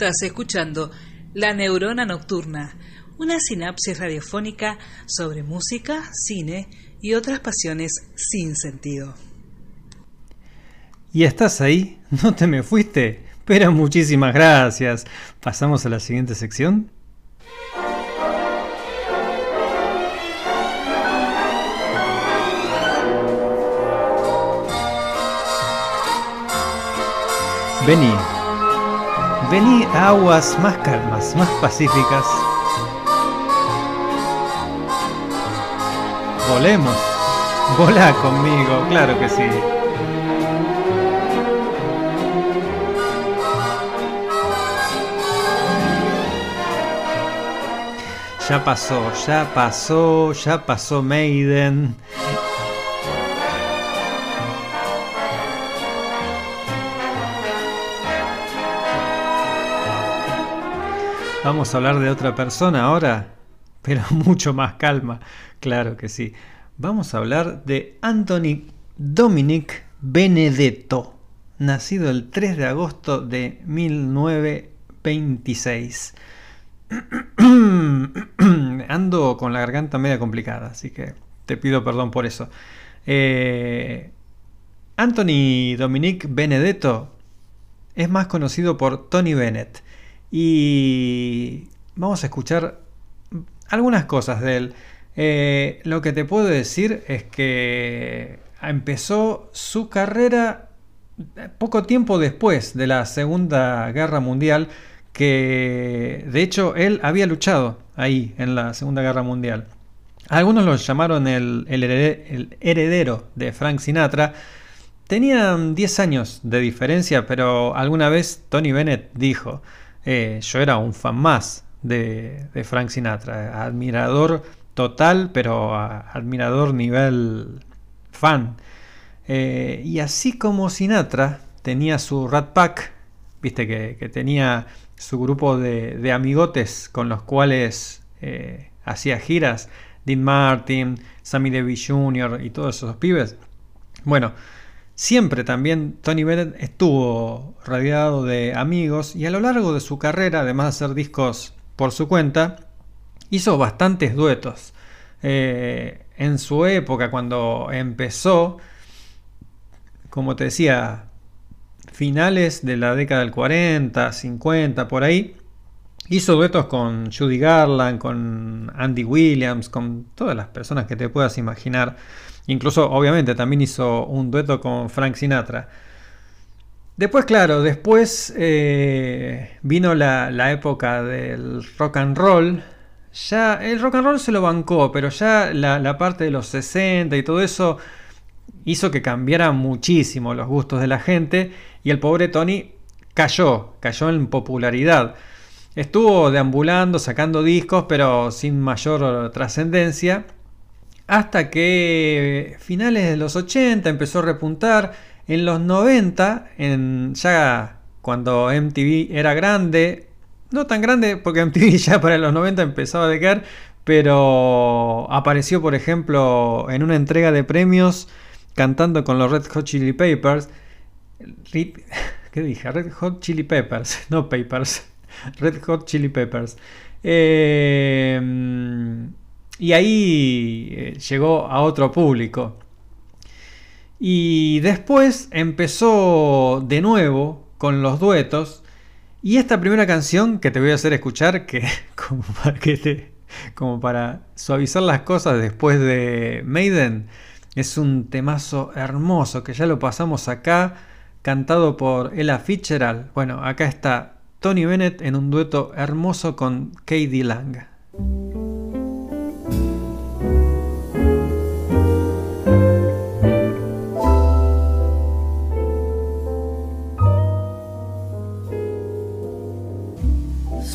S2: Estás escuchando La Neurona Nocturna, una sinapsis radiofónica sobre música, cine y otras pasiones sin sentido.
S5: ¿Y estás ahí? ¿No te me fuiste? Pero muchísimas gracias. ¿Pasamos a la siguiente sección? Vení. Vení a aguas más calmas, más pacíficas. Volemos. Volá conmigo, claro que sí. Ya pasó, ya pasó, ya pasó Maiden. Vamos a hablar de otra persona ahora, pero mucho más calma, claro que sí. Vamos a hablar de Anthony Dominic Benedetto, nacido el 3 de agosto de 1926. Ando con la garganta media complicada, así que te pido perdón por eso. Eh, Anthony Dominic Benedetto es más conocido por Tony Bennett y vamos a escuchar algunas cosas de él. Eh, lo que te puedo decir es que empezó su carrera poco tiempo después de la Segunda Guerra Mundial, que de hecho él había luchado ahí en la Segunda Guerra Mundial. Algunos lo llamaron el, el el heredero de Frank Sinatra. Tenían 10 años de diferencia, pero alguna vez Tony Bennett dijo, eh, yo era un fan más de, de Frank Sinatra, admirador total, pero admirador nivel fan. Eh, y así como Sinatra tenía su Rat Pack, viste que, que tenía su grupo de, de amigotes con los cuales eh, hacía giras, Dean Martin, Sammy Davis Jr. y todos esos pibes. Bueno, siempre también Tony Bennett estuvo rodeado de amigos y a lo largo de su carrera, además de hacer discos por su cuenta, hizo bastantes duetos. Eh, en su época, cuando empezó, como te decía, finales de la década del 40, 50, por ahí, hizo duetos con Judy Garland, con Andy Williams, con todas las personas que te puedas imaginar. Incluso, obviamente, también hizo un dueto con Frank Sinatra. Después, claro, después eh, vino la, época del rock and roll. Ya el rock and roll se lo bancó, pero ya la, la parte de los 60 y todo eso hizo que cambiara muchísimo los gustos de la gente y el pobre Tony cayó, cayó en popularidad. Estuvo deambulando, sacando discos, pero sin mayor trascendencia, hasta que finales de los 80 empezó a repuntar. En los 90, en, ya cuando MTV era grande, no tan grande porque MTV ya para los 90 empezaba a decaer, pero apareció por ejemplo en una entrega de premios cantando con los Red Hot Chili Peppers. ¿Qué dije? Red Hot Chili Peppers, no Papers. Red Hot Chili Peppers. Eh, y ahí eh, llegó a otro público. Y después empezó de nuevo con los duetos. Y esta primera canción que te voy a hacer escuchar, que como para, te- como para suavizar las cosas después de Maiden, es un temazo hermoso que ya lo pasamos acá, cantado por Ella Fitzgerald. Bueno, acá está Tony Bennett en un dueto hermoso con Katie Lang.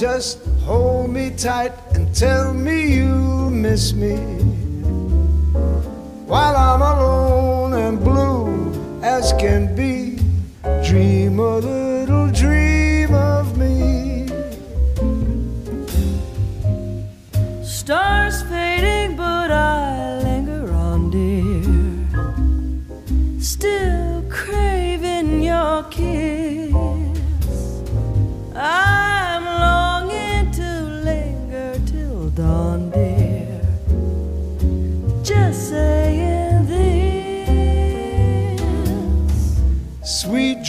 S6: Just hold me tight and tell me you miss me. While I'm alone and blue as can be, dream a little dream of me.
S7: Stars fading, but I linger on, dear. Still craving your kiss.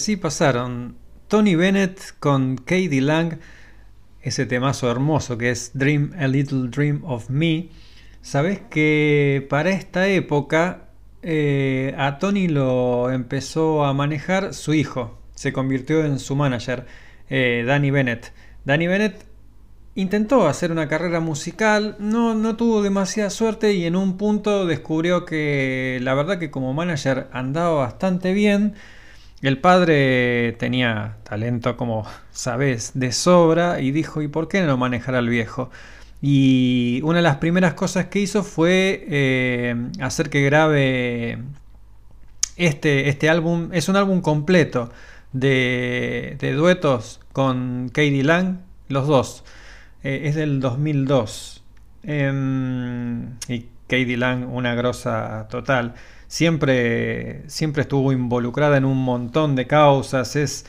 S5: así pasaron Tony Bennett con Katie Lang, ese temazo hermoso que es Dream a Little Dream of Me. Sabes que para esta época eh, a Tony lo empezó a manejar su hijo, se convirtió en su manager, eh, Danny Bennett. Danny Bennett intentó hacer una carrera musical, no, no tuvo demasiada suerte y en un punto descubrió que la verdad que como manager andaba bastante bien. El padre tenía talento, como sabes, de sobra y dijo, ¿y por qué no manejar al viejo? Y una de las primeras cosas que hizo fue eh, hacer que grabe este, este álbum. Es un álbum completo de, duetos con Katie Lang, los dos. Eh, es del 2002. Em, y Katie Lang, una grosa total. Siempre, siempre estuvo involucrada en un montón de causas. Es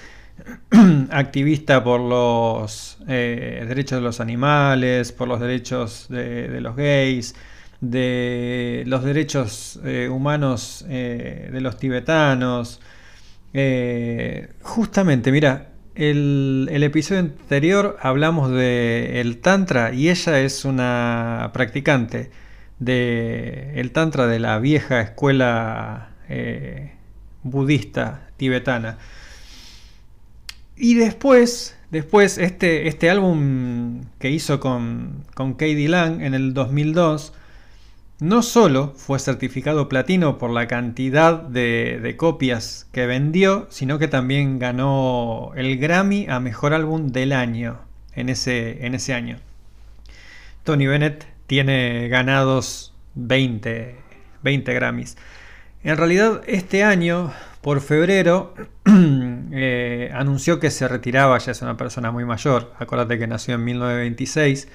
S5: activista por los eh, derechos de los animales, por los derechos de, de los gays, de los derechos eh, humanos eh, de los tibetanos. Justamente, mira, el, el episodio anterior hablamos de el tantra y ella es una practicante de el tantra de la vieja escuela eh, budista tibetana. Y después, después este, este álbum que hizo con, con Katie Lang en el 2002, no solo fue certificado platino por la cantidad de, de copias que vendió, sino que también ganó el Grammy a Mejor Álbum del Año en ese, en ese año. Tony Bennett tiene ganados 20 20 Grammys. En realidad, este año, por febrero, eh, anunció que se retiraba, ya es una persona muy mayor, acuérdate que nació en 1926.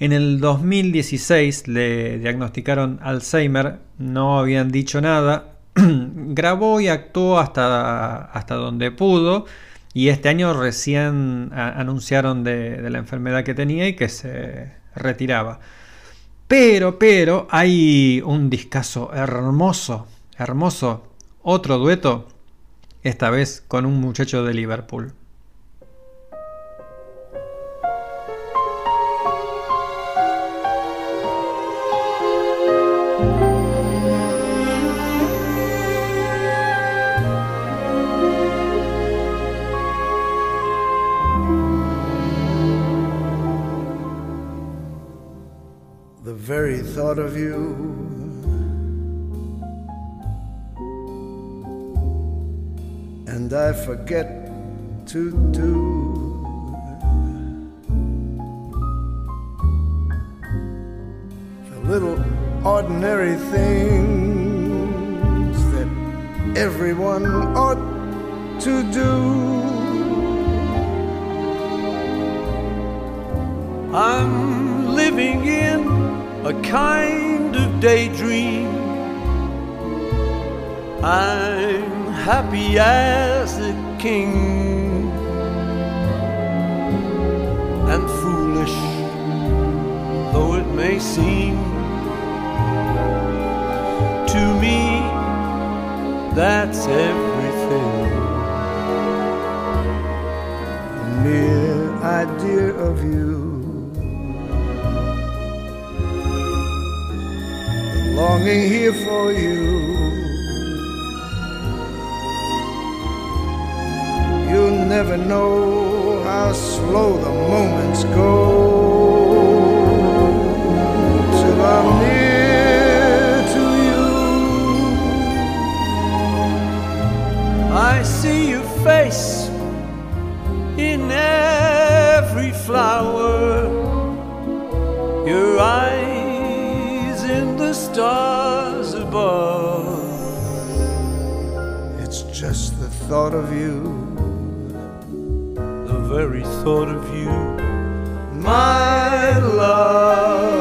S5: En el 2016 le diagnosticaron Alzheimer, no habían dicho nada, grabó y actuó hasta, hasta donde pudo y este año recién anunciaron de la enfermedad que tenía y que se retiraba. Pero, pero, hay un discazo hermoso, hermoso, otro dueto, esta vez con un muchacho de Liverpool.
S6: Thought of you and I forget to do little ordinary things that everyone ought to do.
S8: I'm living in a kind of daydream. I'm happy as a king and foolish though it may seem to me that's everything
S6: the mere idea of you, longing here for you. You'll never know how slow the moments go till I'm near to you.
S8: I see your face in every flower,
S6: thought of you,
S8: the very thought of you,
S6: my love.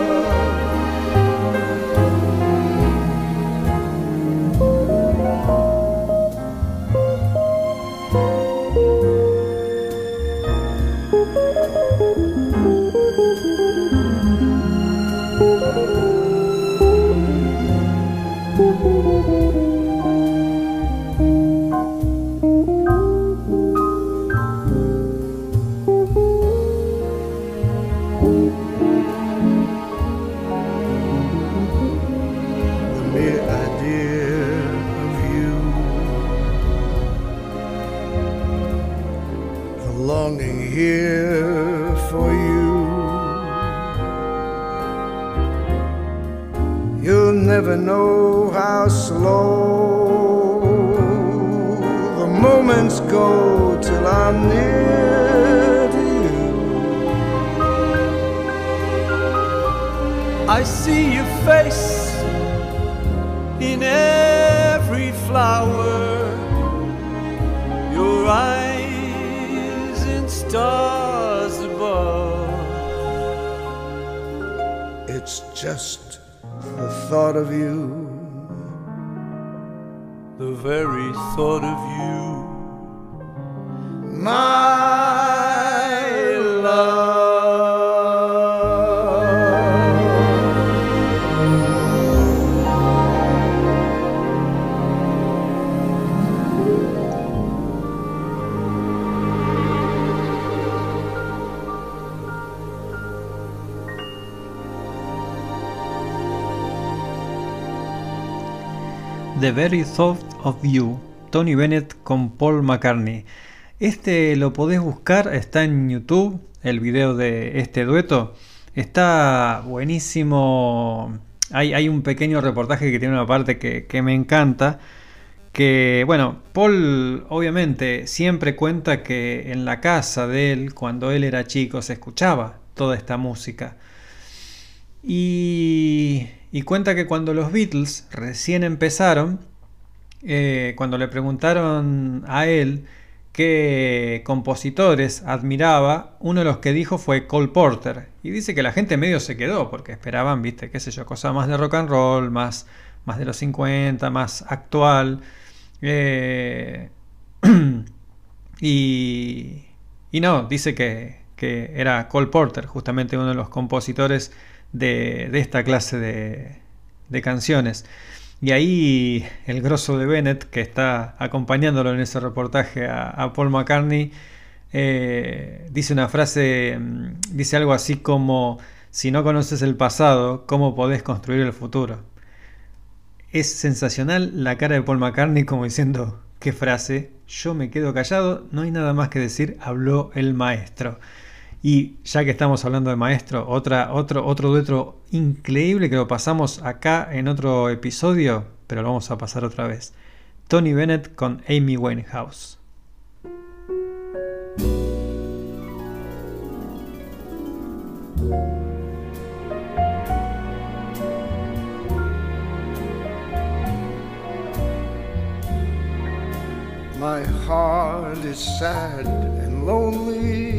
S6: Just the thought of you.
S8: the very thought of you.
S5: Very Thought of You, Tony Bennett con Paul McCartney. Este lo podés buscar, está en YouTube, el video de este dueto. Está buenísimo. Hay, un pequeño reportaje que tiene una parte que, me encanta. Que, bueno, Paul obviamente siempre cuenta que en la casa de él, cuando él era chico, se escuchaba toda esta música. Y cuenta que cuando los Beatles recién empezaron, eh, cuando le preguntaron a él qué compositores admiraba, uno de los que dijo fue Cole Porter. Y dice que la gente medio se quedó, porque esperaban, viste, qué sé yo, cosas más de rock and roll, más, más de los 50, más actual. Eh, y, y no, dice que, que era Cole Porter, justamente uno de los compositores de, de esta clase de, de canciones. Y ahí el grosso de Bennett, que está acompañándolo en ese reportaje a, Paul McCartney, eh, dice una frase, mm, dice algo así como, si no conoces el pasado, ¿cómo podés construir el futuro? Es sensacional la cara de Paul McCartney como diciendo, qué frase, yo me quedo callado, no hay nada más que decir, habló el maestro. Y ya que estamos hablando de maestro, otra, otro, otro dueto increíble que lo pasamos acá en otro episodio, pero lo vamos a pasar otra vez. Tony Bennett con Amy Winehouse.
S4: My heart is sad and lonely.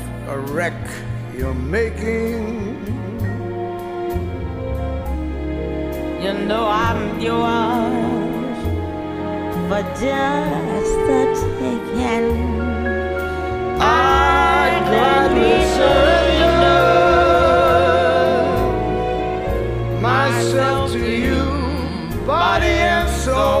S4: a wreck you're making.
S7: You know I'm yours for just the taking.
S4: I gladly surrender myself to you, body and soul.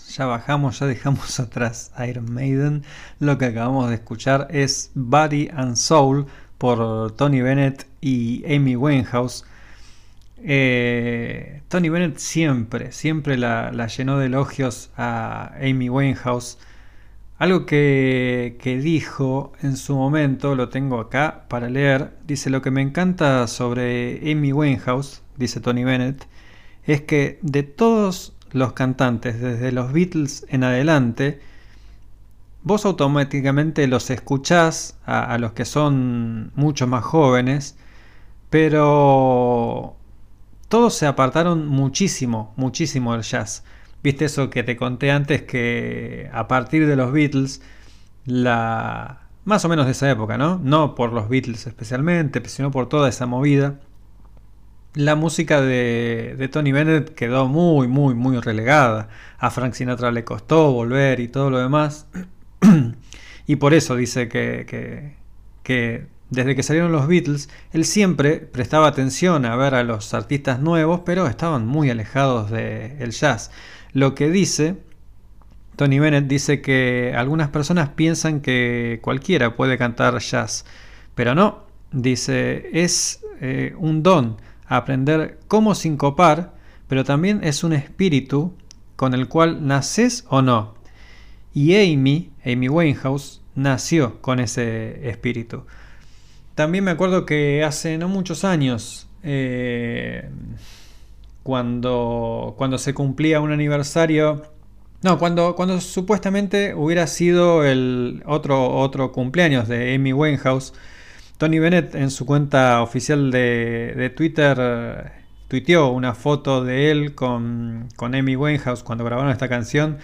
S5: ya bajamos, ya dejamos atrás Iron Maiden. Lo que acabamos de escuchar es Body and Soul por Tony Bennett y Amy Winehouse. Eh, Tony Bennett siempre, siempre la, la llenó de elogios a Amy Winehouse. Algo que, que dijo en su momento, lo tengo acá para leer. Dice: Lo que me encanta sobre Amy Winehouse, dice Tony Bennett, es que de todos los cantantes, desde los Beatles en adelante, vos automáticamente los escuchás a, los que son mucho más jóvenes, pero todos se apartaron muchísimo, muchísimo del jazz. Viste eso que te conté antes que a partir de los Beatles, la más o menos de esa época, ¿no? No por los Beatles especialmente, sino por toda esa movida. La música de, Tony Bennett quedó muy, muy, muy relegada. A Frank Sinatra le costó volver y todo lo demás. y por eso dice que, que, que desde que salieron los Beatles, él siempre prestaba atención a ver a los artistas nuevos, pero estaban muy alejados del jazz. Lo que dice, Tony Bennett dice que algunas personas piensan que cualquiera puede cantar jazz, pero no, dice, es eh, un don aprender cómo sincopar, pero también es un espíritu con el cual naces o no. Y Amy, Amy Winehouse, nació con ese espíritu. También me acuerdo que hace no muchos años, eh, cuando, cuando se cumplía un aniversario, no, cuando, cuando supuestamente hubiera sido el otro, otro cumpleaños de Amy Winehouse, Tony Bennett en su cuenta oficial de, Twitter tuiteó una foto de él con, con Amy Winehouse cuando grabaron esta canción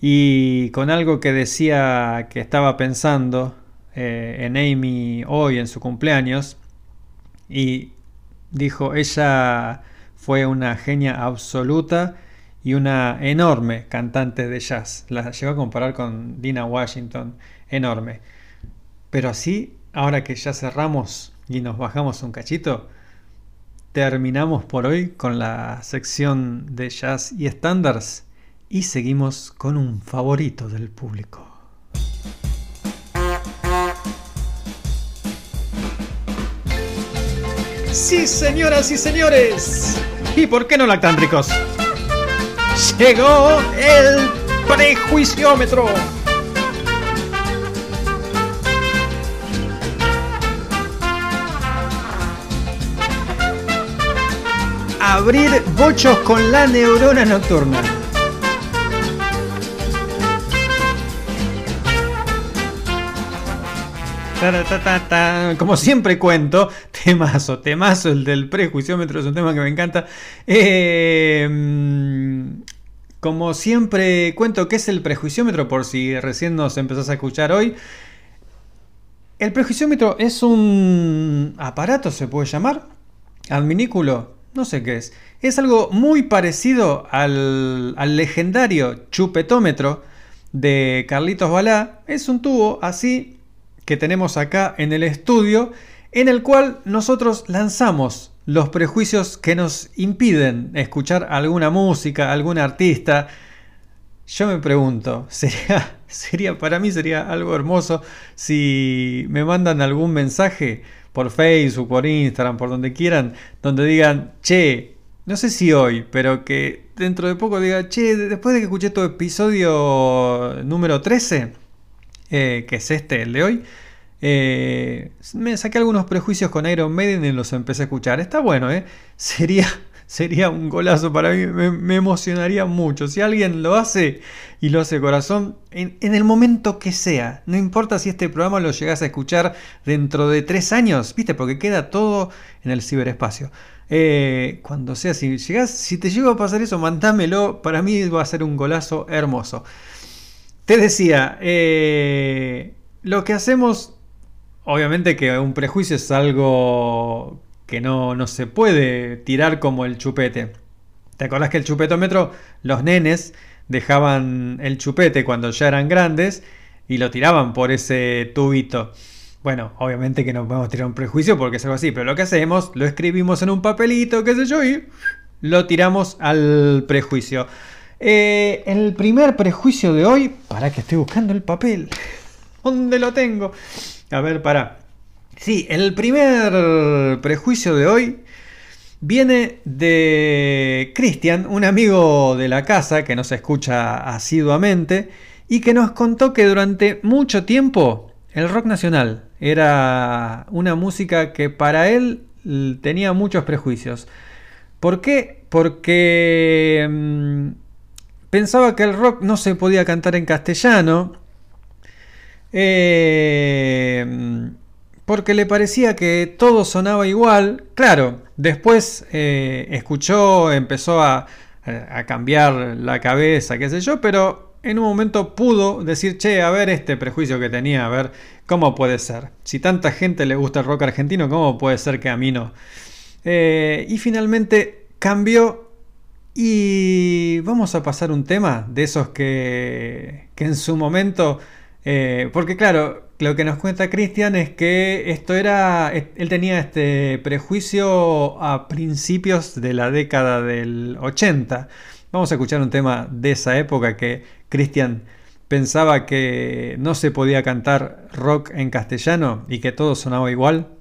S5: y con algo que decía que estaba pensando eh, en Amy hoy en su cumpleaños y dijo ella fue una genia absoluta y una enorme cantante de jazz. La llegó a comparar con Dina Washington, enorme. Pero así, ahora que ya cerramos y nos bajamos un cachito, terminamos por hoy con la sección de jazz y estándares y seguimos con un favorito del público. Sí, señoras y señores. ¿Y por qué no lactántricos? Llegó el prejuiciómetro. Abrir bochos con la neurona nocturna. Como siempre cuento, temazo, temazo, el del prejuiciómetro es un tema que me encanta. Eh, como siempre cuento, ¿qué es el prejuiciómetro? Por si recién nos empezás a escuchar hoy. El prejuiciómetro es un aparato, se puede llamar, adminículo, no sé qué es. Es algo muy parecido al, legendario chupetómetro de Carlitos Balá. Es un tubo así que tenemos acá en el estudio, en el cual nosotros lanzamos los prejuicios que nos impiden escuchar alguna música, algún artista. Yo me pregunto, sería, sería para mí sería algo hermoso si me mandan algún mensaje por Facebook, por Instagram, por donde quieran, donde digan, che, no sé si hoy, pero que dentro de poco diga, che, después de que escuché tu episodio número 13, eh, que es este, el de hoy, eh, me saqué algunos prejuicios con Iron Maiden y los empecé a escuchar. Está bueno, ¿eh? Sería, sería un golazo para mí, me, emocionaría mucho. Si alguien lo hace y lo hace corazón, en, el momento que sea, no importa si este programa lo llegas a escuchar dentro de tres años, ¿viste? Porque queda todo en el ciberespacio. Eh, cuando sea, si llegas, si te llega a pasar eso, mandámelo. Para mí va a ser un golazo hermoso. Te decía, eh, lo que hacemos, obviamente que un prejuicio es algo que no, no se puede tirar como el chupete. ¿Te acordás que el chupetómetro, los nenes dejaban el chupete cuando ya eran grandes y lo tiraban por ese tubito? Bueno, obviamente que no podemos tirar un prejuicio porque es algo así, pero lo que hacemos, lo escribimos en un papelito, qué sé yo, y lo tiramos al prejuicio. Eh, el primer prejuicio de hoy, para que estoy buscando el papel. ¿Dónde lo tengo? A ver, para. Sí, el primer prejuicio de hoy viene de Cristian, un amigo de la casa que nos escucha asiduamente y que nos contó que durante mucho tiempo el rock nacional era una música que para él tenía muchos prejuicios. ¿Por qué? Porque mm, pensaba que el rock no se podía cantar en castellano Eh, porque le parecía que todo sonaba igual. Claro, después eh, escuchó, empezó a, cambiar la cabeza, qué sé yo, pero en un momento pudo decir, che, a ver este prejuicio que tenía, a ver cómo puede ser. Si tanta gente le gusta el rock argentino, ¿cómo puede ser que a mí no? Eh, y finalmente cambió y vamos a pasar un tema de esos que, que en su momento, eh, porque claro, lo que nos cuenta Cristian es que esto era, él tenía este prejuicio a principios de la década del 80. Vamos a escuchar un tema de esa época que Cristian pensaba que no se podía cantar rock en castellano y que todo sonaba igual.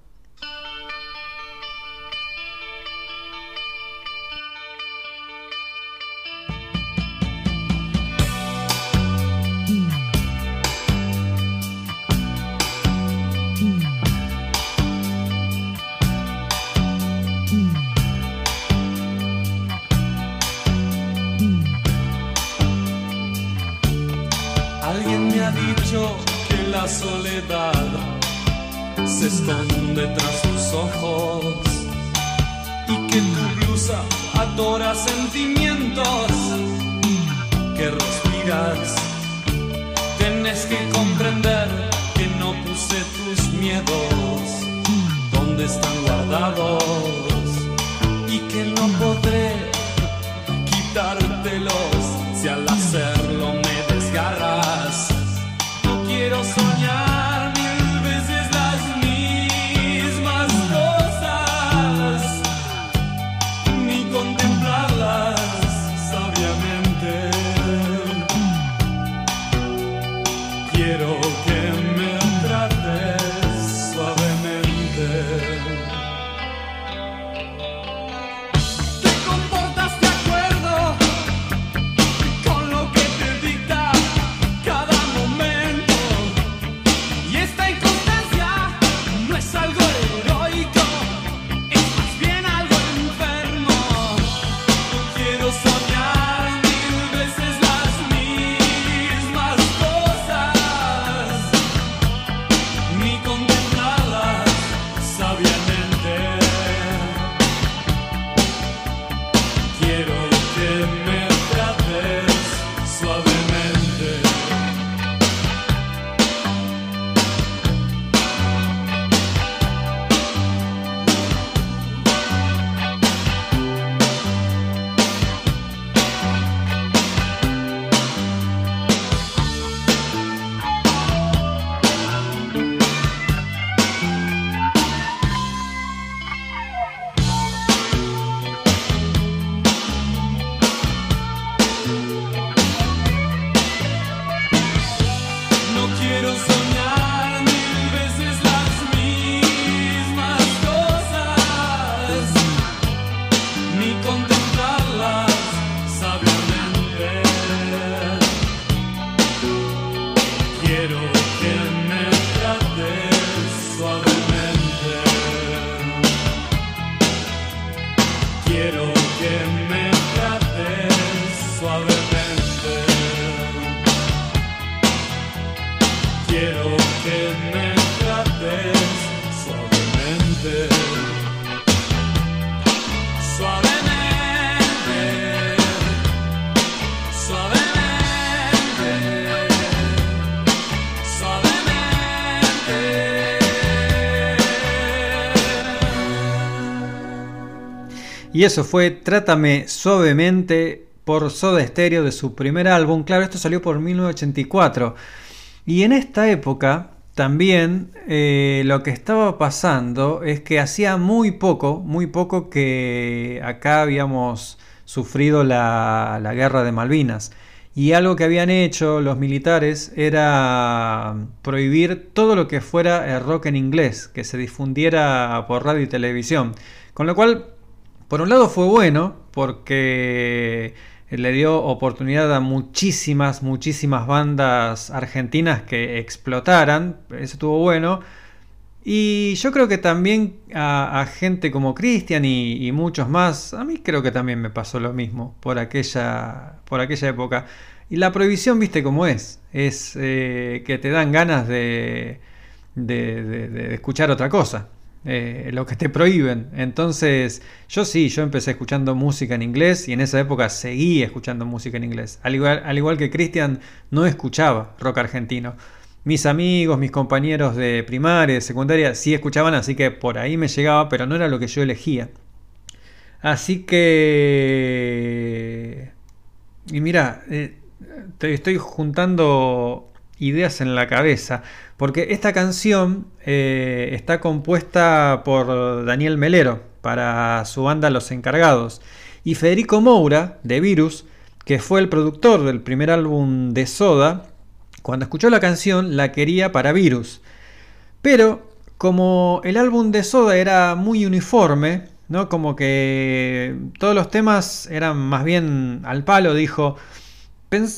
S9: Quiero que me trates suavemente. Suavemente. Suavemente. Suavemente.
S5: Y eso fue Trátame Suavemente por Soda Stereo de su primer álbum. Claro, esto salió por 1984. Y en esta época también eh, lo que estaba pasando es que hacía muy poco, muy poco que acá habíamos sufrido la, la guerra de Malvinas. Y algo que habían hecho los militares era prohibir todo lo que fuera el rock en inglés, que se difundiera por radio y televisión. Con lo cual, por un lado fue bueno, porque le dio oportunidad a muchísimas, muchísimas bandas argentinas que explotaran. Eso estuvo bueno. Y yo creo que también a, gente como Cristian y, y muchos más, a mí creo que también me pasó lo mismo por aquella, por aquella época. Y la prohibición, viste cómo es, es eh, que te dan ganas de, de, de- de escuchar otra cosa, eh, lo que te prohíben. Entonces, yo sí, yo empecé escuchando música en inglés y en esa época seguí escuchando música en inglés. Al igual, al igual que Cristian, no escuchaba rock argentino. Mis amigos, mis compañeros de primaria, de secundaria, sí escuchaban, así que por ahí me llegaba, pero no era lo que yo elegía. Así que... Y mira, eh, te estoy juntando ideas en la cabeza, porque esta canción eh, está compuesta por Daniel Melero para su banda Los Encargados y Federico Moura de Virus, que fue el productor del primer álbum de Soda, cuando escuchó la canción la quería para Virus. Pero como el álbum de Soda era muy uniforme, ¿no? Como que todos los temas eran más bien al palo, dijo,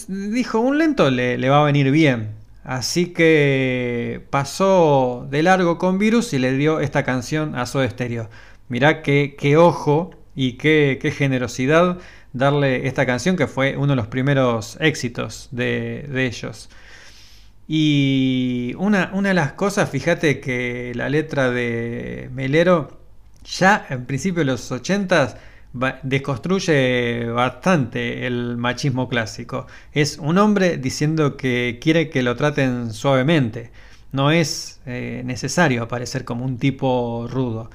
S5: dijo, un lento le, le va a venir bien. Así que pasó de largo con Virus y le dio esta canción a Soda Stereo. Mirá qué, qué ojo y qué, qué generosidad darle esta canción que fue uno de los primeros éxitos de, de ellos. Y una, una de las cosas, fíjate que la letra de Melero ya en principio de los 80 desconstruye bastante el machismo clásico. Es un hombre diciendo que quiere que lo traten suavemente. No es eh, necesario aparecer como un tipo rudo.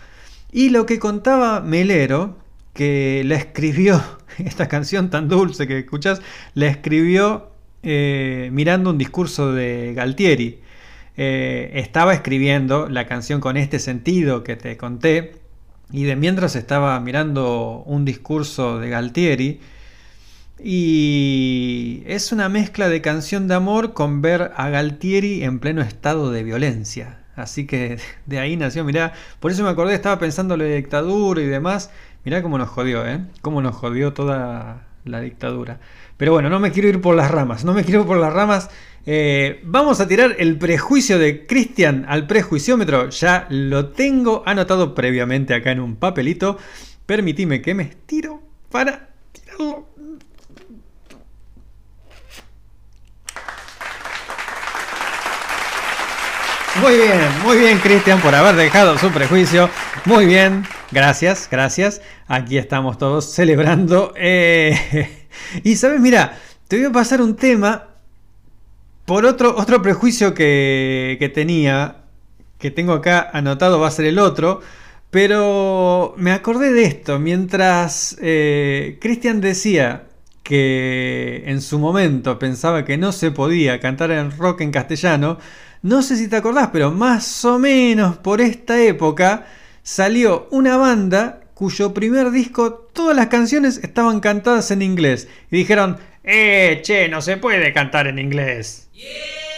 S5: Y lo que contaba Melero, que la escribió, esta canción tan dulce que escuchás, la escribió eh, mirando un discurso de Galtieri. Eh, estaba escribiendo la canción con este sentido que te conté y de mientras estaba mirando un discurso de Galtieri y es una mezcla de canción de amor con ver a Galtieri en pleno estado de violencia. Así que de ahí nació, mirá, por eso me acordé, estaba pensando en la dictadura y demás. Mirá cómo nos jodió, ¿eh? Cómo nos jodió toda la dictadura. Pero bueno, no me quiero ir por las ramas, no me quiero ir por las ramas. Eh, vamos a tirar el prejuicio de Cristian al prejuiciómetro. Ya lo tengo anotado previamente acá en un papelito. Permitime que me estiro para tirarlo. Muy bien, muy bien Cristian por haber dejado su prejuicio. Muy bien, gracias, gracias. Aquí estamos todos celebrando. Eh, y sabes, mira, te voy a pasar un tema por otro, otro prejuicio que, que tenía, que tengo acá anotado, va a ser el otro. Pero me acordé de esto mientras eh, Cristian decía que en su momento pensaba que no se podía cantar en rock en castellano. No sé si te acordás, pero más o menos por esta época salió una banda cuyo primer disco todas las canciones estaban cantadas en inglés. Y dijeron, eh, che, no se puede cantar en inglés.
S4: Yeah.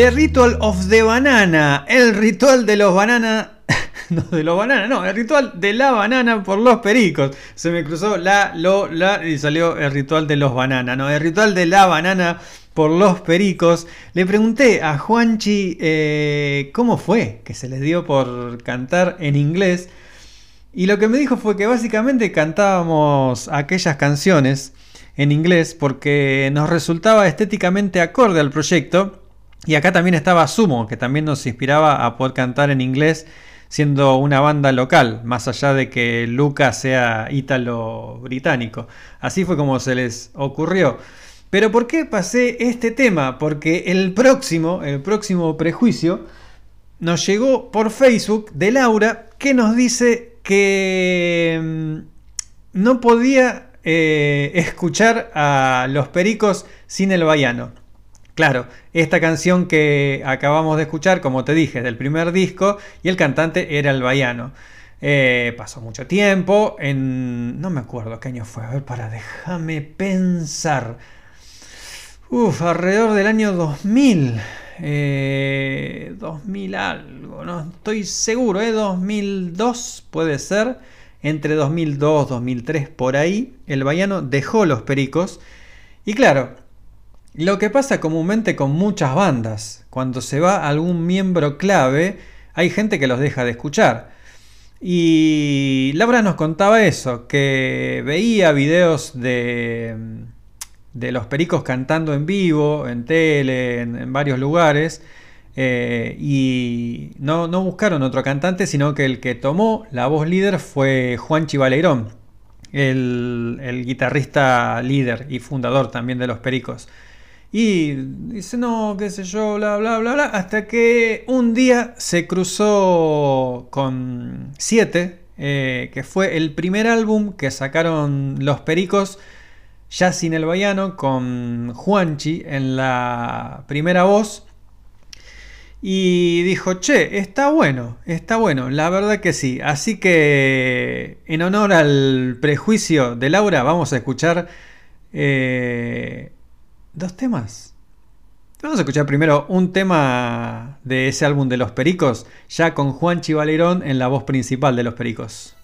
S5: The Ritual of the Banana, el ritual de los banana, no de los bananas, no, el ritual de la banana por los pericos. Se me cruzó la, lo, la y salió el ritual de los bananas, no, el ritual de la banana por los pericos. Le pregunté a Juanchi eh, cómo fue que se les dio por cantar en inglés. Y lo que me dijo fue que básicamente cantábamos aquellas canciones en inglés porque nos resultaba estéticamente acorde al proyecto. Y acá también estaba Sumo, que también nos inspiraba a poder cantar en inglés siendo una banda local, más allá de que Lucas sea ítalo-británico. Así fue como se les ocurrió. Pero ¿por qué pasé este tema? Porque el próximo, el próximo prejuicio, nos llegó por Facebook de Laura que nos dice que mm, no podía eh, escuchar a los pericos sin el baiano. Claro, esta canción que acabamos de escuchar, como te dije, del primer disco, y el cantante era el baiano. Eh, pasó mucho tiempo, en... no me acuerdo qué año fue, a ver, para, déjame pensar. Uf, alrededor del año 2000. Eh, 2000 algo, no estoy seguro, ¿eh? 2002 puede ser. Entre 2002, 2003, por ahí, el baiano dejó los pericos. Y claro, lo que pasa comúnmente con muchas bandas, cuando se va algún miembro clave, hay gente que los deja de escuchar. Y Laura nos contaba eso, que veía videos de, de los pericos cantando en vivo, en tele, en, varios lugares, eh, y no, no buscaron otro cantante, sino que el que tomó la voz líder fue Juan Chivaleirón, el, el guitarrista líder y fundador también de los pericos. Y dice, no, qué sé yo, bla, bla, bla, bla. Hasta que un día se cruzó con 7, que fue el primer álbum que sacaron Los Pericos, ya sin el Baiano, con Juanchi en la primera voz. Y dijo, che, está bueno, está bueno, la verdad que sí. Así que, en honor al prejuicio de Laura, vamos a escuchar... eh, dos temas. Vamos a escuchar primero un tema de ese álbum de Los Pericos, ya con Juan Chivalerón en la voz principal de Los Pericos.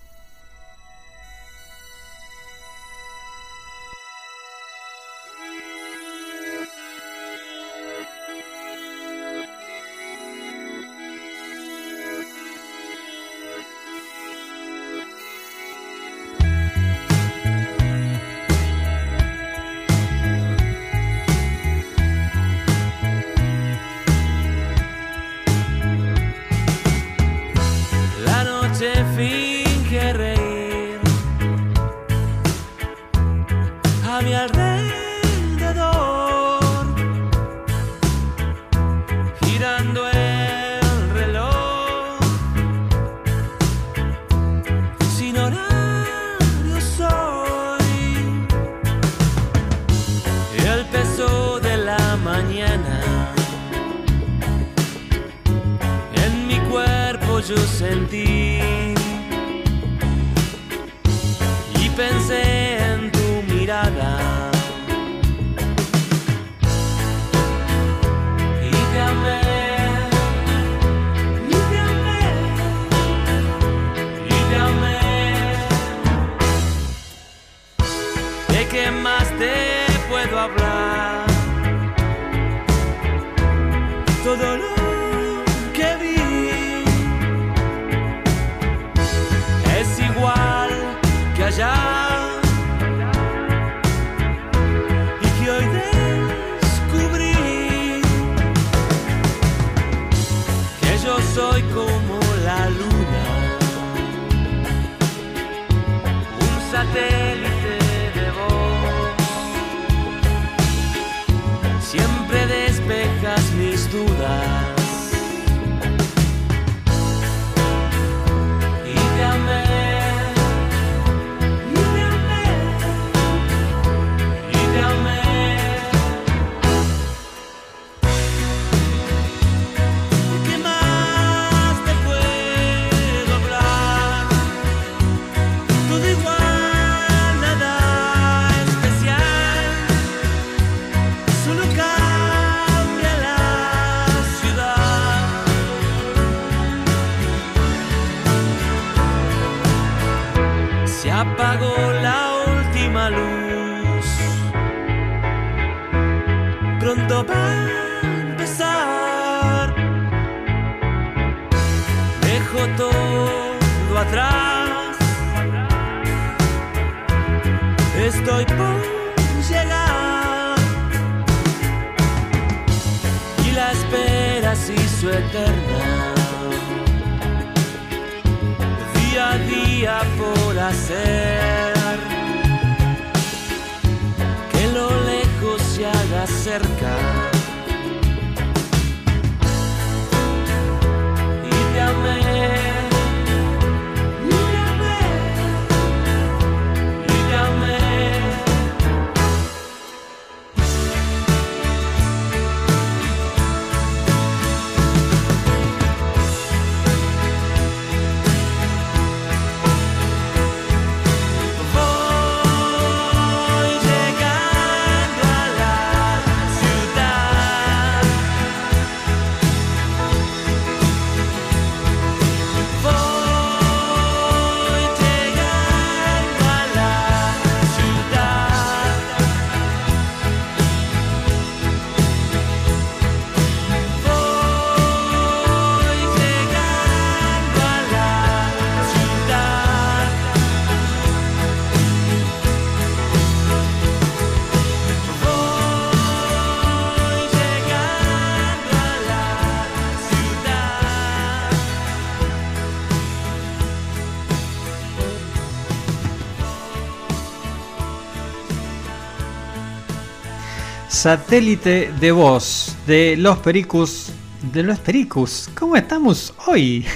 S9: Satélite de voz
S5: de los Pericus. De los Pericus. ¿Cómo estamos hoy?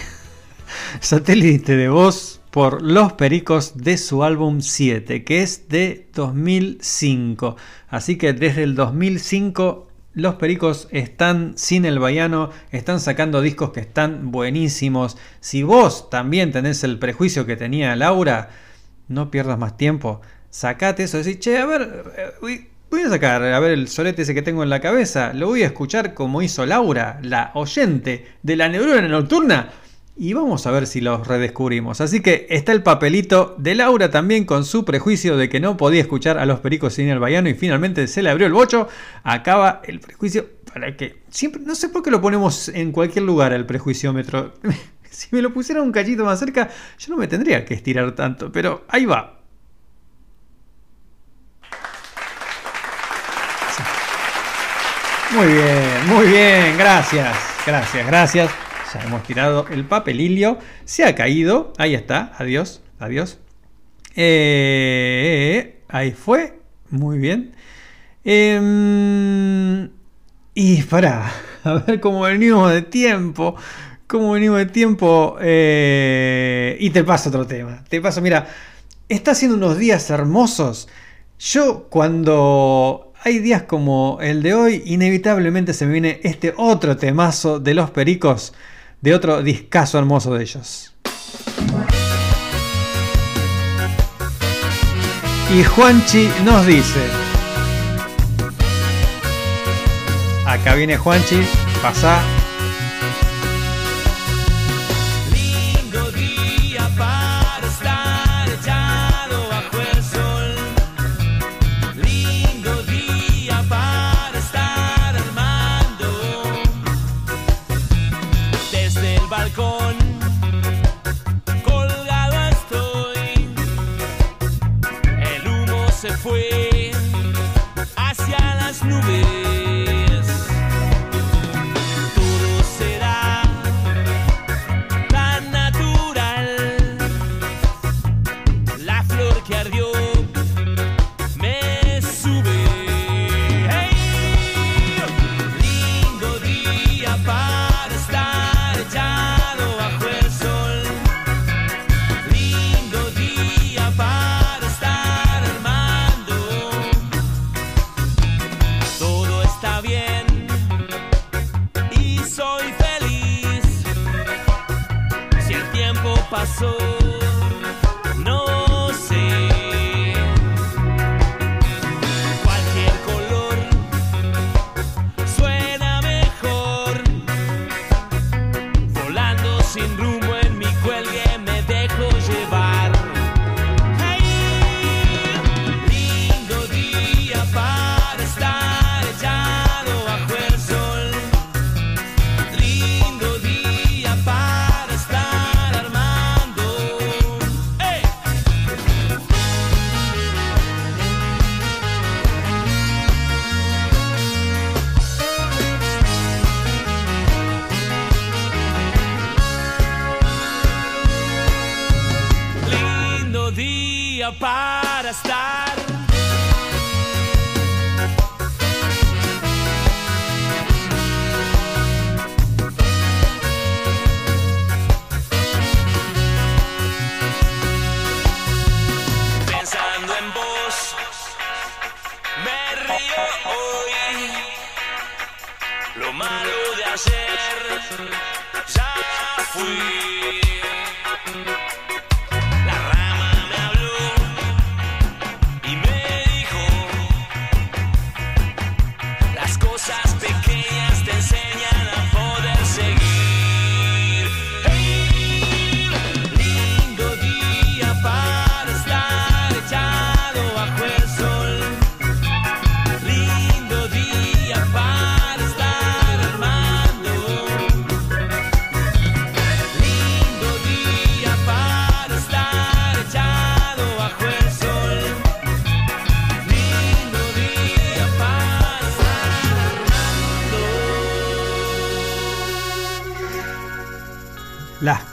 S5: Satélite de voz por Los Pericos de su álbum 7, que es de 2005. Así que desde el 2005 los Pericos están sin el Baiano, están sacando discos que están buenísimos. Si vos también tenés el prejuicio que tenía Laura, no pierdas más tiempo. Sacate eso, decís, che, a ver, eh, voy a sacar, a ver el solete ese que tengo en la cabeza, lo voy a escuchar como hizo Laura, la oyente de la neurona nocturna. Y vamos a ver si los redescubrimos. Así que está el papelito de Laura también con su prejuicio de que no podía escuchar a los pericos sin el baiano y finalmente se le abrió el bocho. Acaba el prejuicio para que siempre, no sé por qué lo ponemos en cualquier lugar el prejuiciómetro. si me lo pusiera un cachito más cerca, yo no me tendría que estirar tanto, pero ahí va. Muy bien, muy bien, gracias, gracias, gracias. Ya hemos tirado el papelillo, se ha caído, ahí está, adiós, adiós. Eh, ahí fue, muy bien. Em, y para, a ver cómo venimos de tiempo, cómo venimos de tiempo. eh, y te paso otro tema, te paso, mira, está haciendo unos días hermosos. Yo cuando hay días como el de hoy, inevitablemente se me viene este otro temazo de los pericos, de otro discazo hermoso de ellos. Y Juanchi nos dice, acá viene Juanchi, pasa.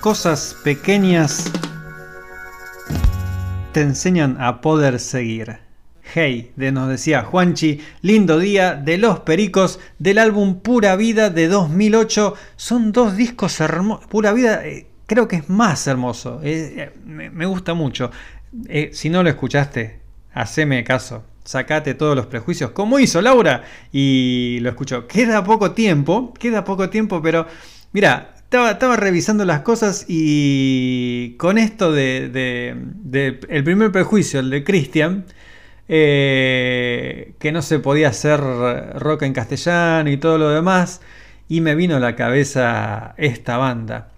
S9: Cosas pequeñas te enseñan a poder seguir. Hey,
S5: de nos decía Juanchi, lindo día de Los Pericos del álbum Pura Vida de 2008. Son dos discos hermosos. Pura Vida eh, creo que es más hermoso. Eh, me, me gusta mucho. Eh, si no lo escuchaste, haceme caso. Sacate todos los prejuicios, como hizo Laura, y lo escuchó. Queda poco tiempo, queda poco tiempo, pero mira, estaba, revisando las cosas y con esto de el primer prejuicio, el de Christian, eh, que no se podía hacer rock en castellano y todo lo demás, y me vino a la cabeza esta banda,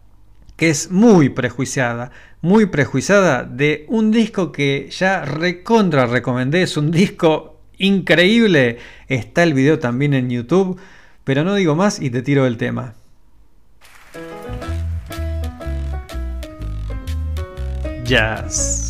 S5: que es muy prejuiciada, muy prejuiciada de un disco que ya recontra recomendé, es un disco increíble, está el video también en YouTube, pero no digo más y te tiro el tema. Jazz.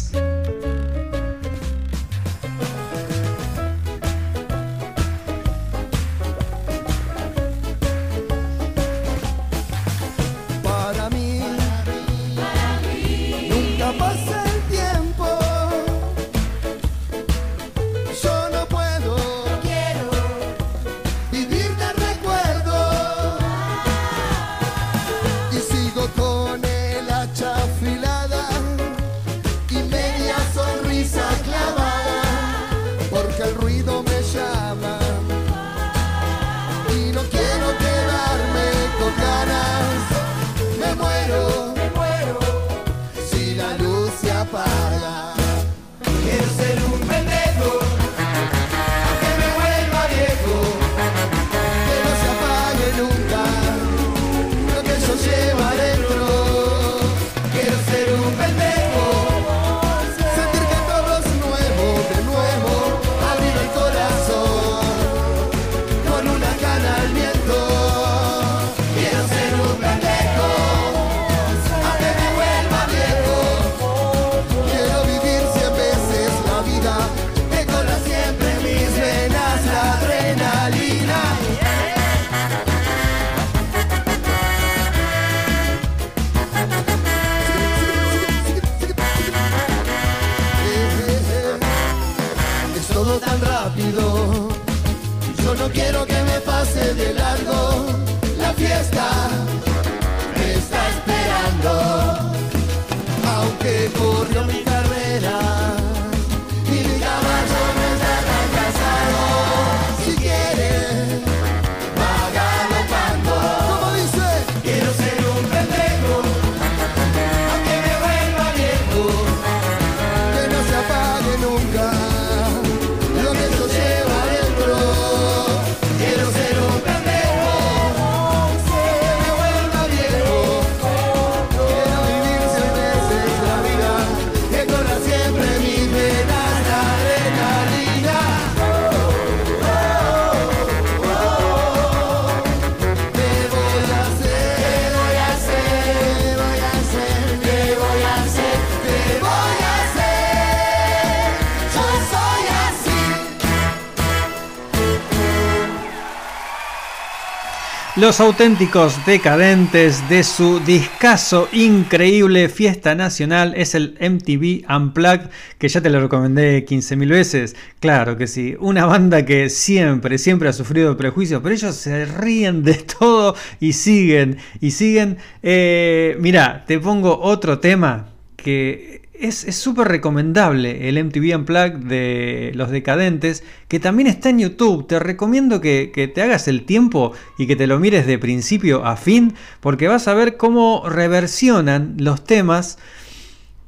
S5: Los auténticos decadentes de su discazo increíble Fiesta Nacional es el MTV Unplugged, que ya te lo recomendé 15.000 veces. Claro que sí, una banda que siempre, siempre ha sufrido prejuicios, pero ellos se ríen de todo y siguen, y siguen. Eh, mira, te pongo otro tema que es súper recomendable el MTV Unplugged de Los Decadentes, que también está en YouTube. Te recomiendo que, que te hagas el tiempo y que te lo mires de principio a fin, porque vas a ver cómo reversionan los temas.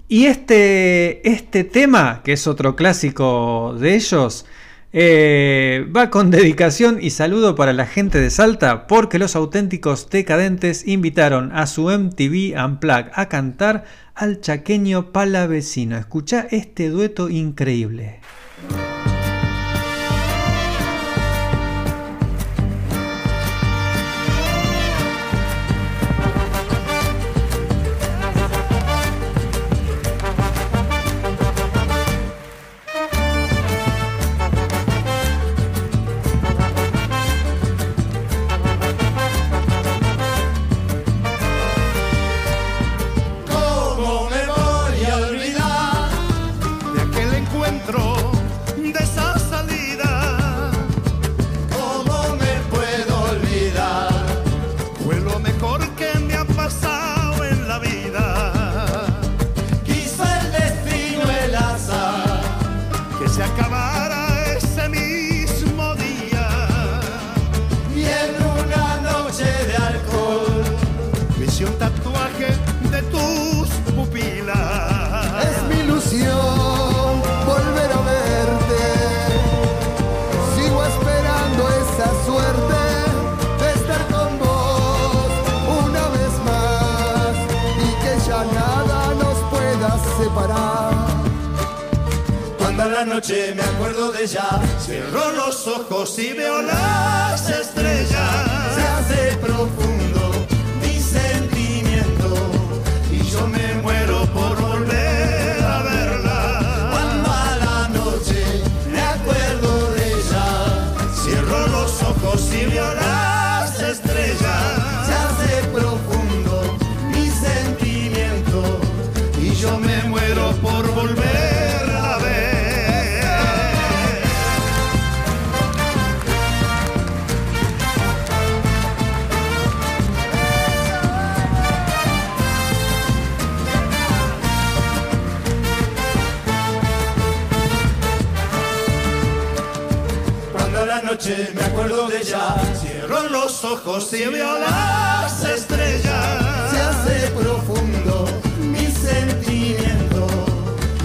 S5: Y este, este tema, que es otro clásico de ellos, eh, va con dedicación y saludo para la gente de Salta, porque los auténticos decadentes invitaron a su MTV Unplugged a cantar al chaqueño palavecino. Escucha este dueto increíble.
S10: Noche
S11: me
S10: acuerdo de ella,
S11: Cierro los ojos y veo las estrellas.
S10: se hace profundo acuerdo de ella,
S11: Cierro los ojos y veo las estrellas.
S10: se hace profundo mi sentimiento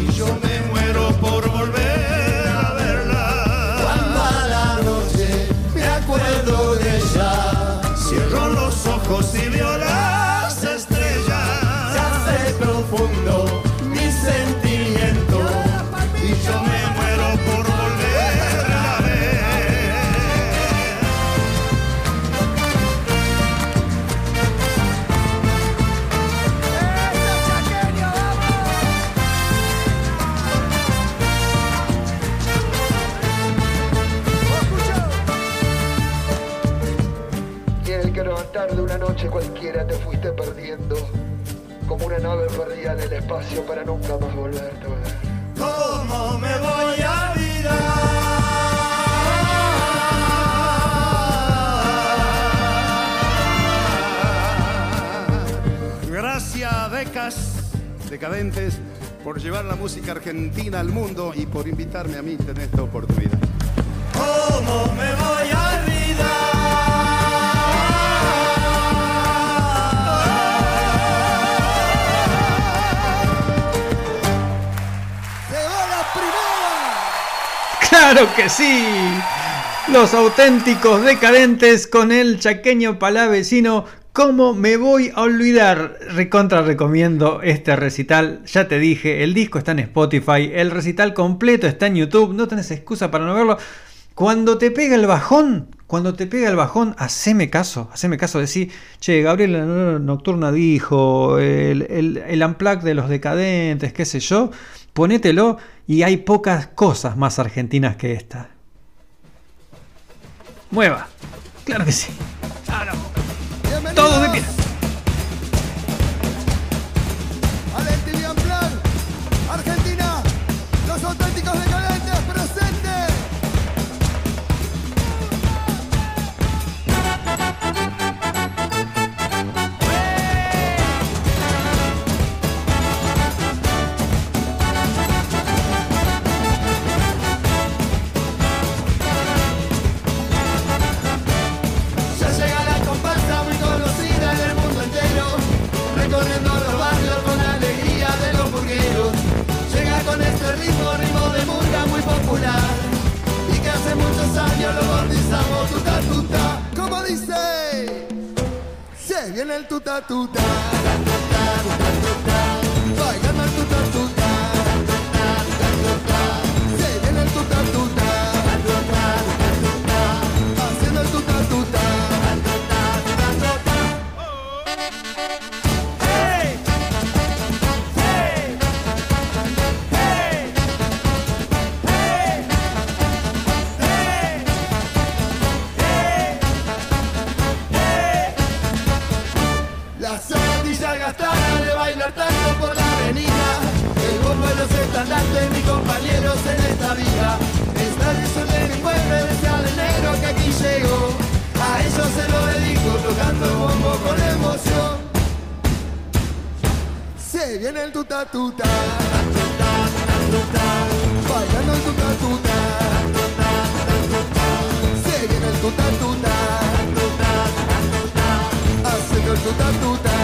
S10: y yo me
S11: muero por volver a verla.
S10: Cuando a la noche me acuerdo de ella,
S11: Cierro los ojos y veo las
S10: cualquiera, te fuiste perdiendo. Como una nave perdida en el espacio para nunca más volverte a. ¿Cómo me voy a olvidar?
S11: Gracias, Decas Decadentes, por llevar la música argentina al mundo y por invitarme a mí tener esta oportunidad.
S10: ¿Cómo me voy
S5: ¡Claro que sí! Los auténticos decadentes con el chaqueño palavecino. ¿Cómo me voy a olvidar? Recontra recomiendo este recital. Ya te dije, el disco está en Spotify, el recital completo está en YouTube. No tenés excusa para no verlo. Cuando te pega el bajón, cuando te pega el bajón, haceme caso, haceme caso, decir, che, Gabriel Nocturna dijo, el, el, unplug de los decadentes, qué sé yo, ponételo y hay pocas cosas más argentinas que esta. Mueva, claro que sí. Ah, no. Todo de pie.
S10: El tuta tuta, tuta, tuta, bailando el tuta tuta, tuta, tuta. Se viene el tuta tuta, tuta, tuta, haciendo el tuta, tuta,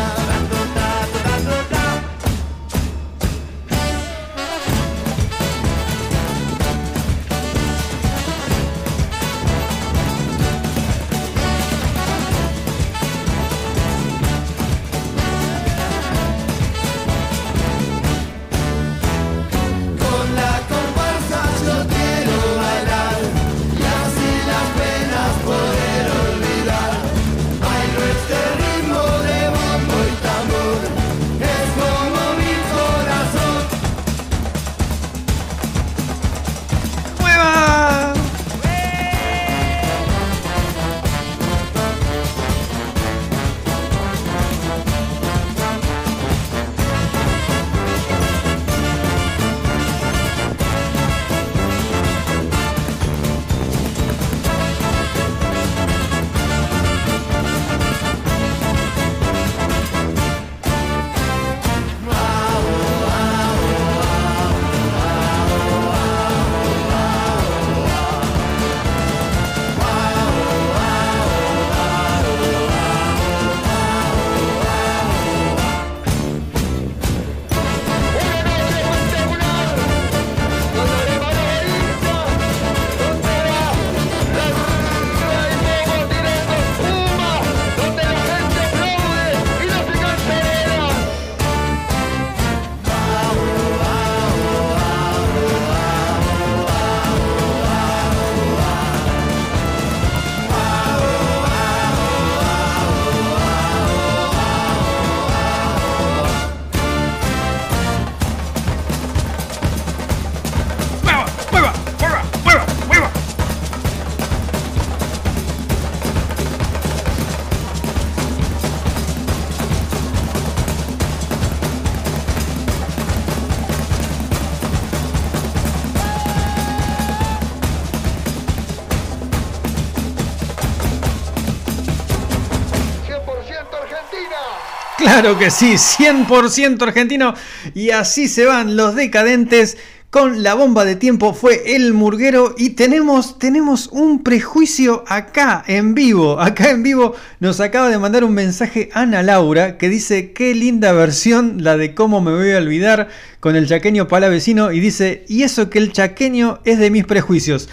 S5: Claro que sí, 100% argentino. Y así se van los decadentes. Con la bomba de tiempo fue el murguero y tenemos, tenemos un prejuicio acá en vivo. Acá en vivo nos acaba de mandar un mensaje Ana Laura que dice qué linda versión la de cómo me voy a olvidar con el chaqueño palavecino y dice y eso que el chaqueño es de mis prejuicios.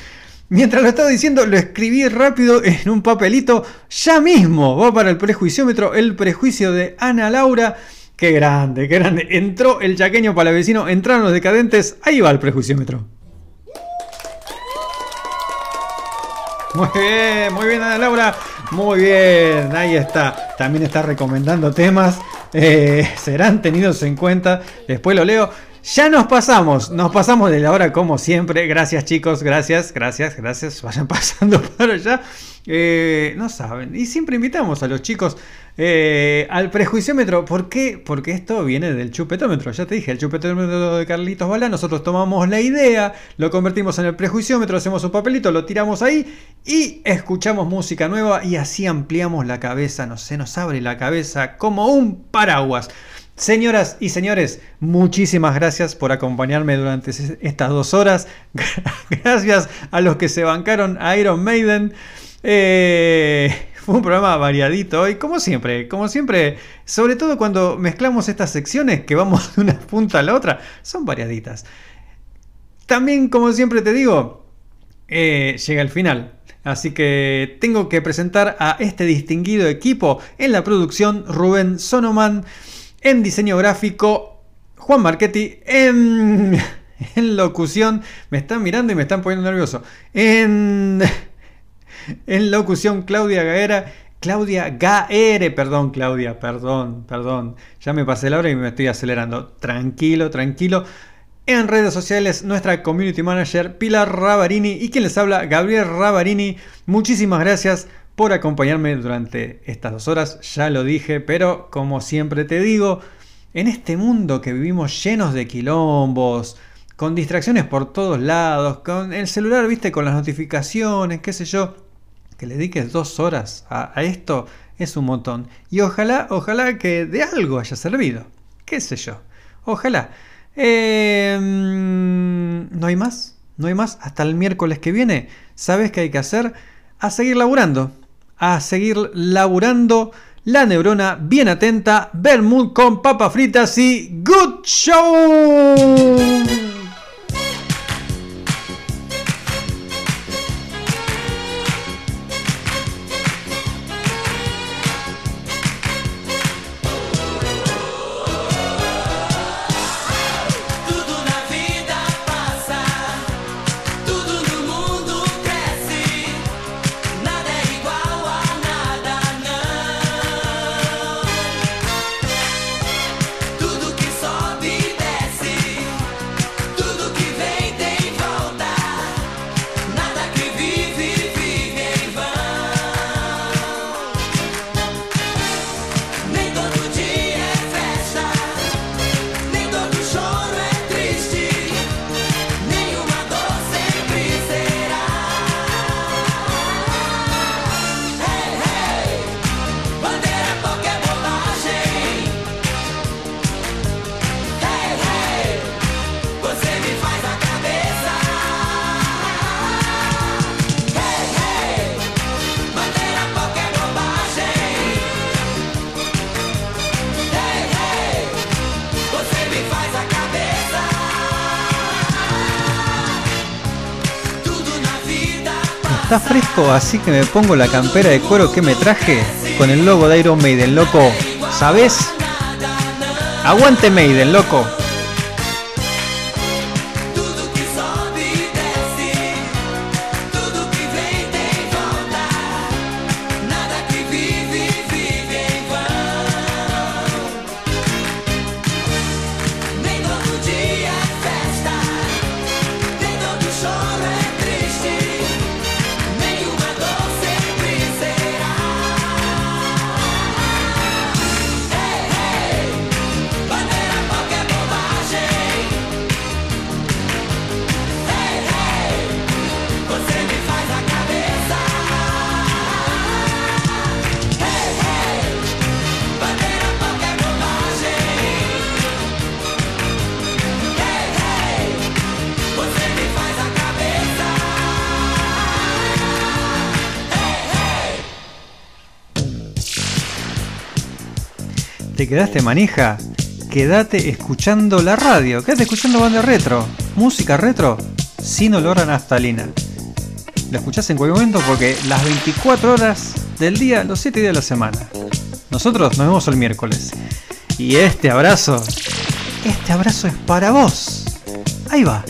S5: Mientras lo estaba diciendo, lo escribí rápido en un papelito. Ya mismo va para el prejuiciómetro, el prejuicio de Ana Laura. Qué grande, qué grande. Entró el chaqueño palavecino, entraron los decadentes. Ahí va el prejuiciómetro. Muy bien, muy bien, Ana Laura. Muy bien, ahí está. También está recomendando temas. eh, serán tenidos en cuenta. Después lo leo. Ya nos pasamos, nos pasamos de la hora como siempre. Gracias chicos, gracias, gracias, gracias. Vayan pasando para allá. Eh, no saben, y siempre invitamos a los chicos eh, al prejuiciómetro. ¿Por qué? Porque esto viene del chupetómetro. Ya te dije, el chupetómetro de Carlitos Balá. Nosotros tomamos la idea, lo convertimos en el prejuiciómetro, hacemos un papelito, lo tiramos ahí y escuchamos música nueva y así ampliamos la cabeza. No se nos abre la cabeza como un paraguas. Señoras y señores, muchísimas gracias por acompañarme durante estas dos horas. Gracias a los que se bancaron a Iron Maiden. Eh, fue un programa variadito hoy, como siempre, como siempre, sobre todo cuando mezclamos estas secciones que vamos de una punta a la otra, son variaditas. También, como siempre te digo, eh, llega el final. Así que tengo que presentar a este distinguido equipo en la producción Rubén Sonoman, en diseño gráfico Juan Marchetti, en, locución, me están mirando y me están poniendo nervioso, en, en locución Claudia Gaera. Claudia Gaere, perdón Claudia, perdón, perdón. Ya me pasé la hora y me estoy acelerando. Tranquilo, tranquilo. En redes sociales, nuestra community manager Pilar Ravarini y quien les habla, Gabriel Ravarini. Muchísimas gracias por acompañarme durante estas dos horas. Ya lo dije, pero como siempre te digo, en este mundo que vivimos llenos de quilombos, con distracciones por todos lados, con el celular, viste, con las notificaciones, qué sé yo, que le dediques dos horas a, esto es un montón. Y ojalá, ojalá que de algo haya servido. Qué sé yo. Ojalá. Eh, no hay más. No hay más. Hasta el miércoles que viene. ¿Sabes qué hay que hacer? A seguir laburando. A seguir laburando. La neurona bien atenta. Bermud con papas fritas y good show. Así que me pongo la campera de cuero que me traje con el logo de Iron Maiden, loco. ¿Sabes? Aguante Maiden, loco. Quedaste manija? Quédate escuchando la radio, quédate escuchando banda retro, música retro, sin olor a naftalina. Lo escuchás en cualquier momento porque las 24 horas del día, los 7 días de la semana. Nosotros nos vemos el miércoles. Y este abrazo, este abrazo es para vos. Ahí va.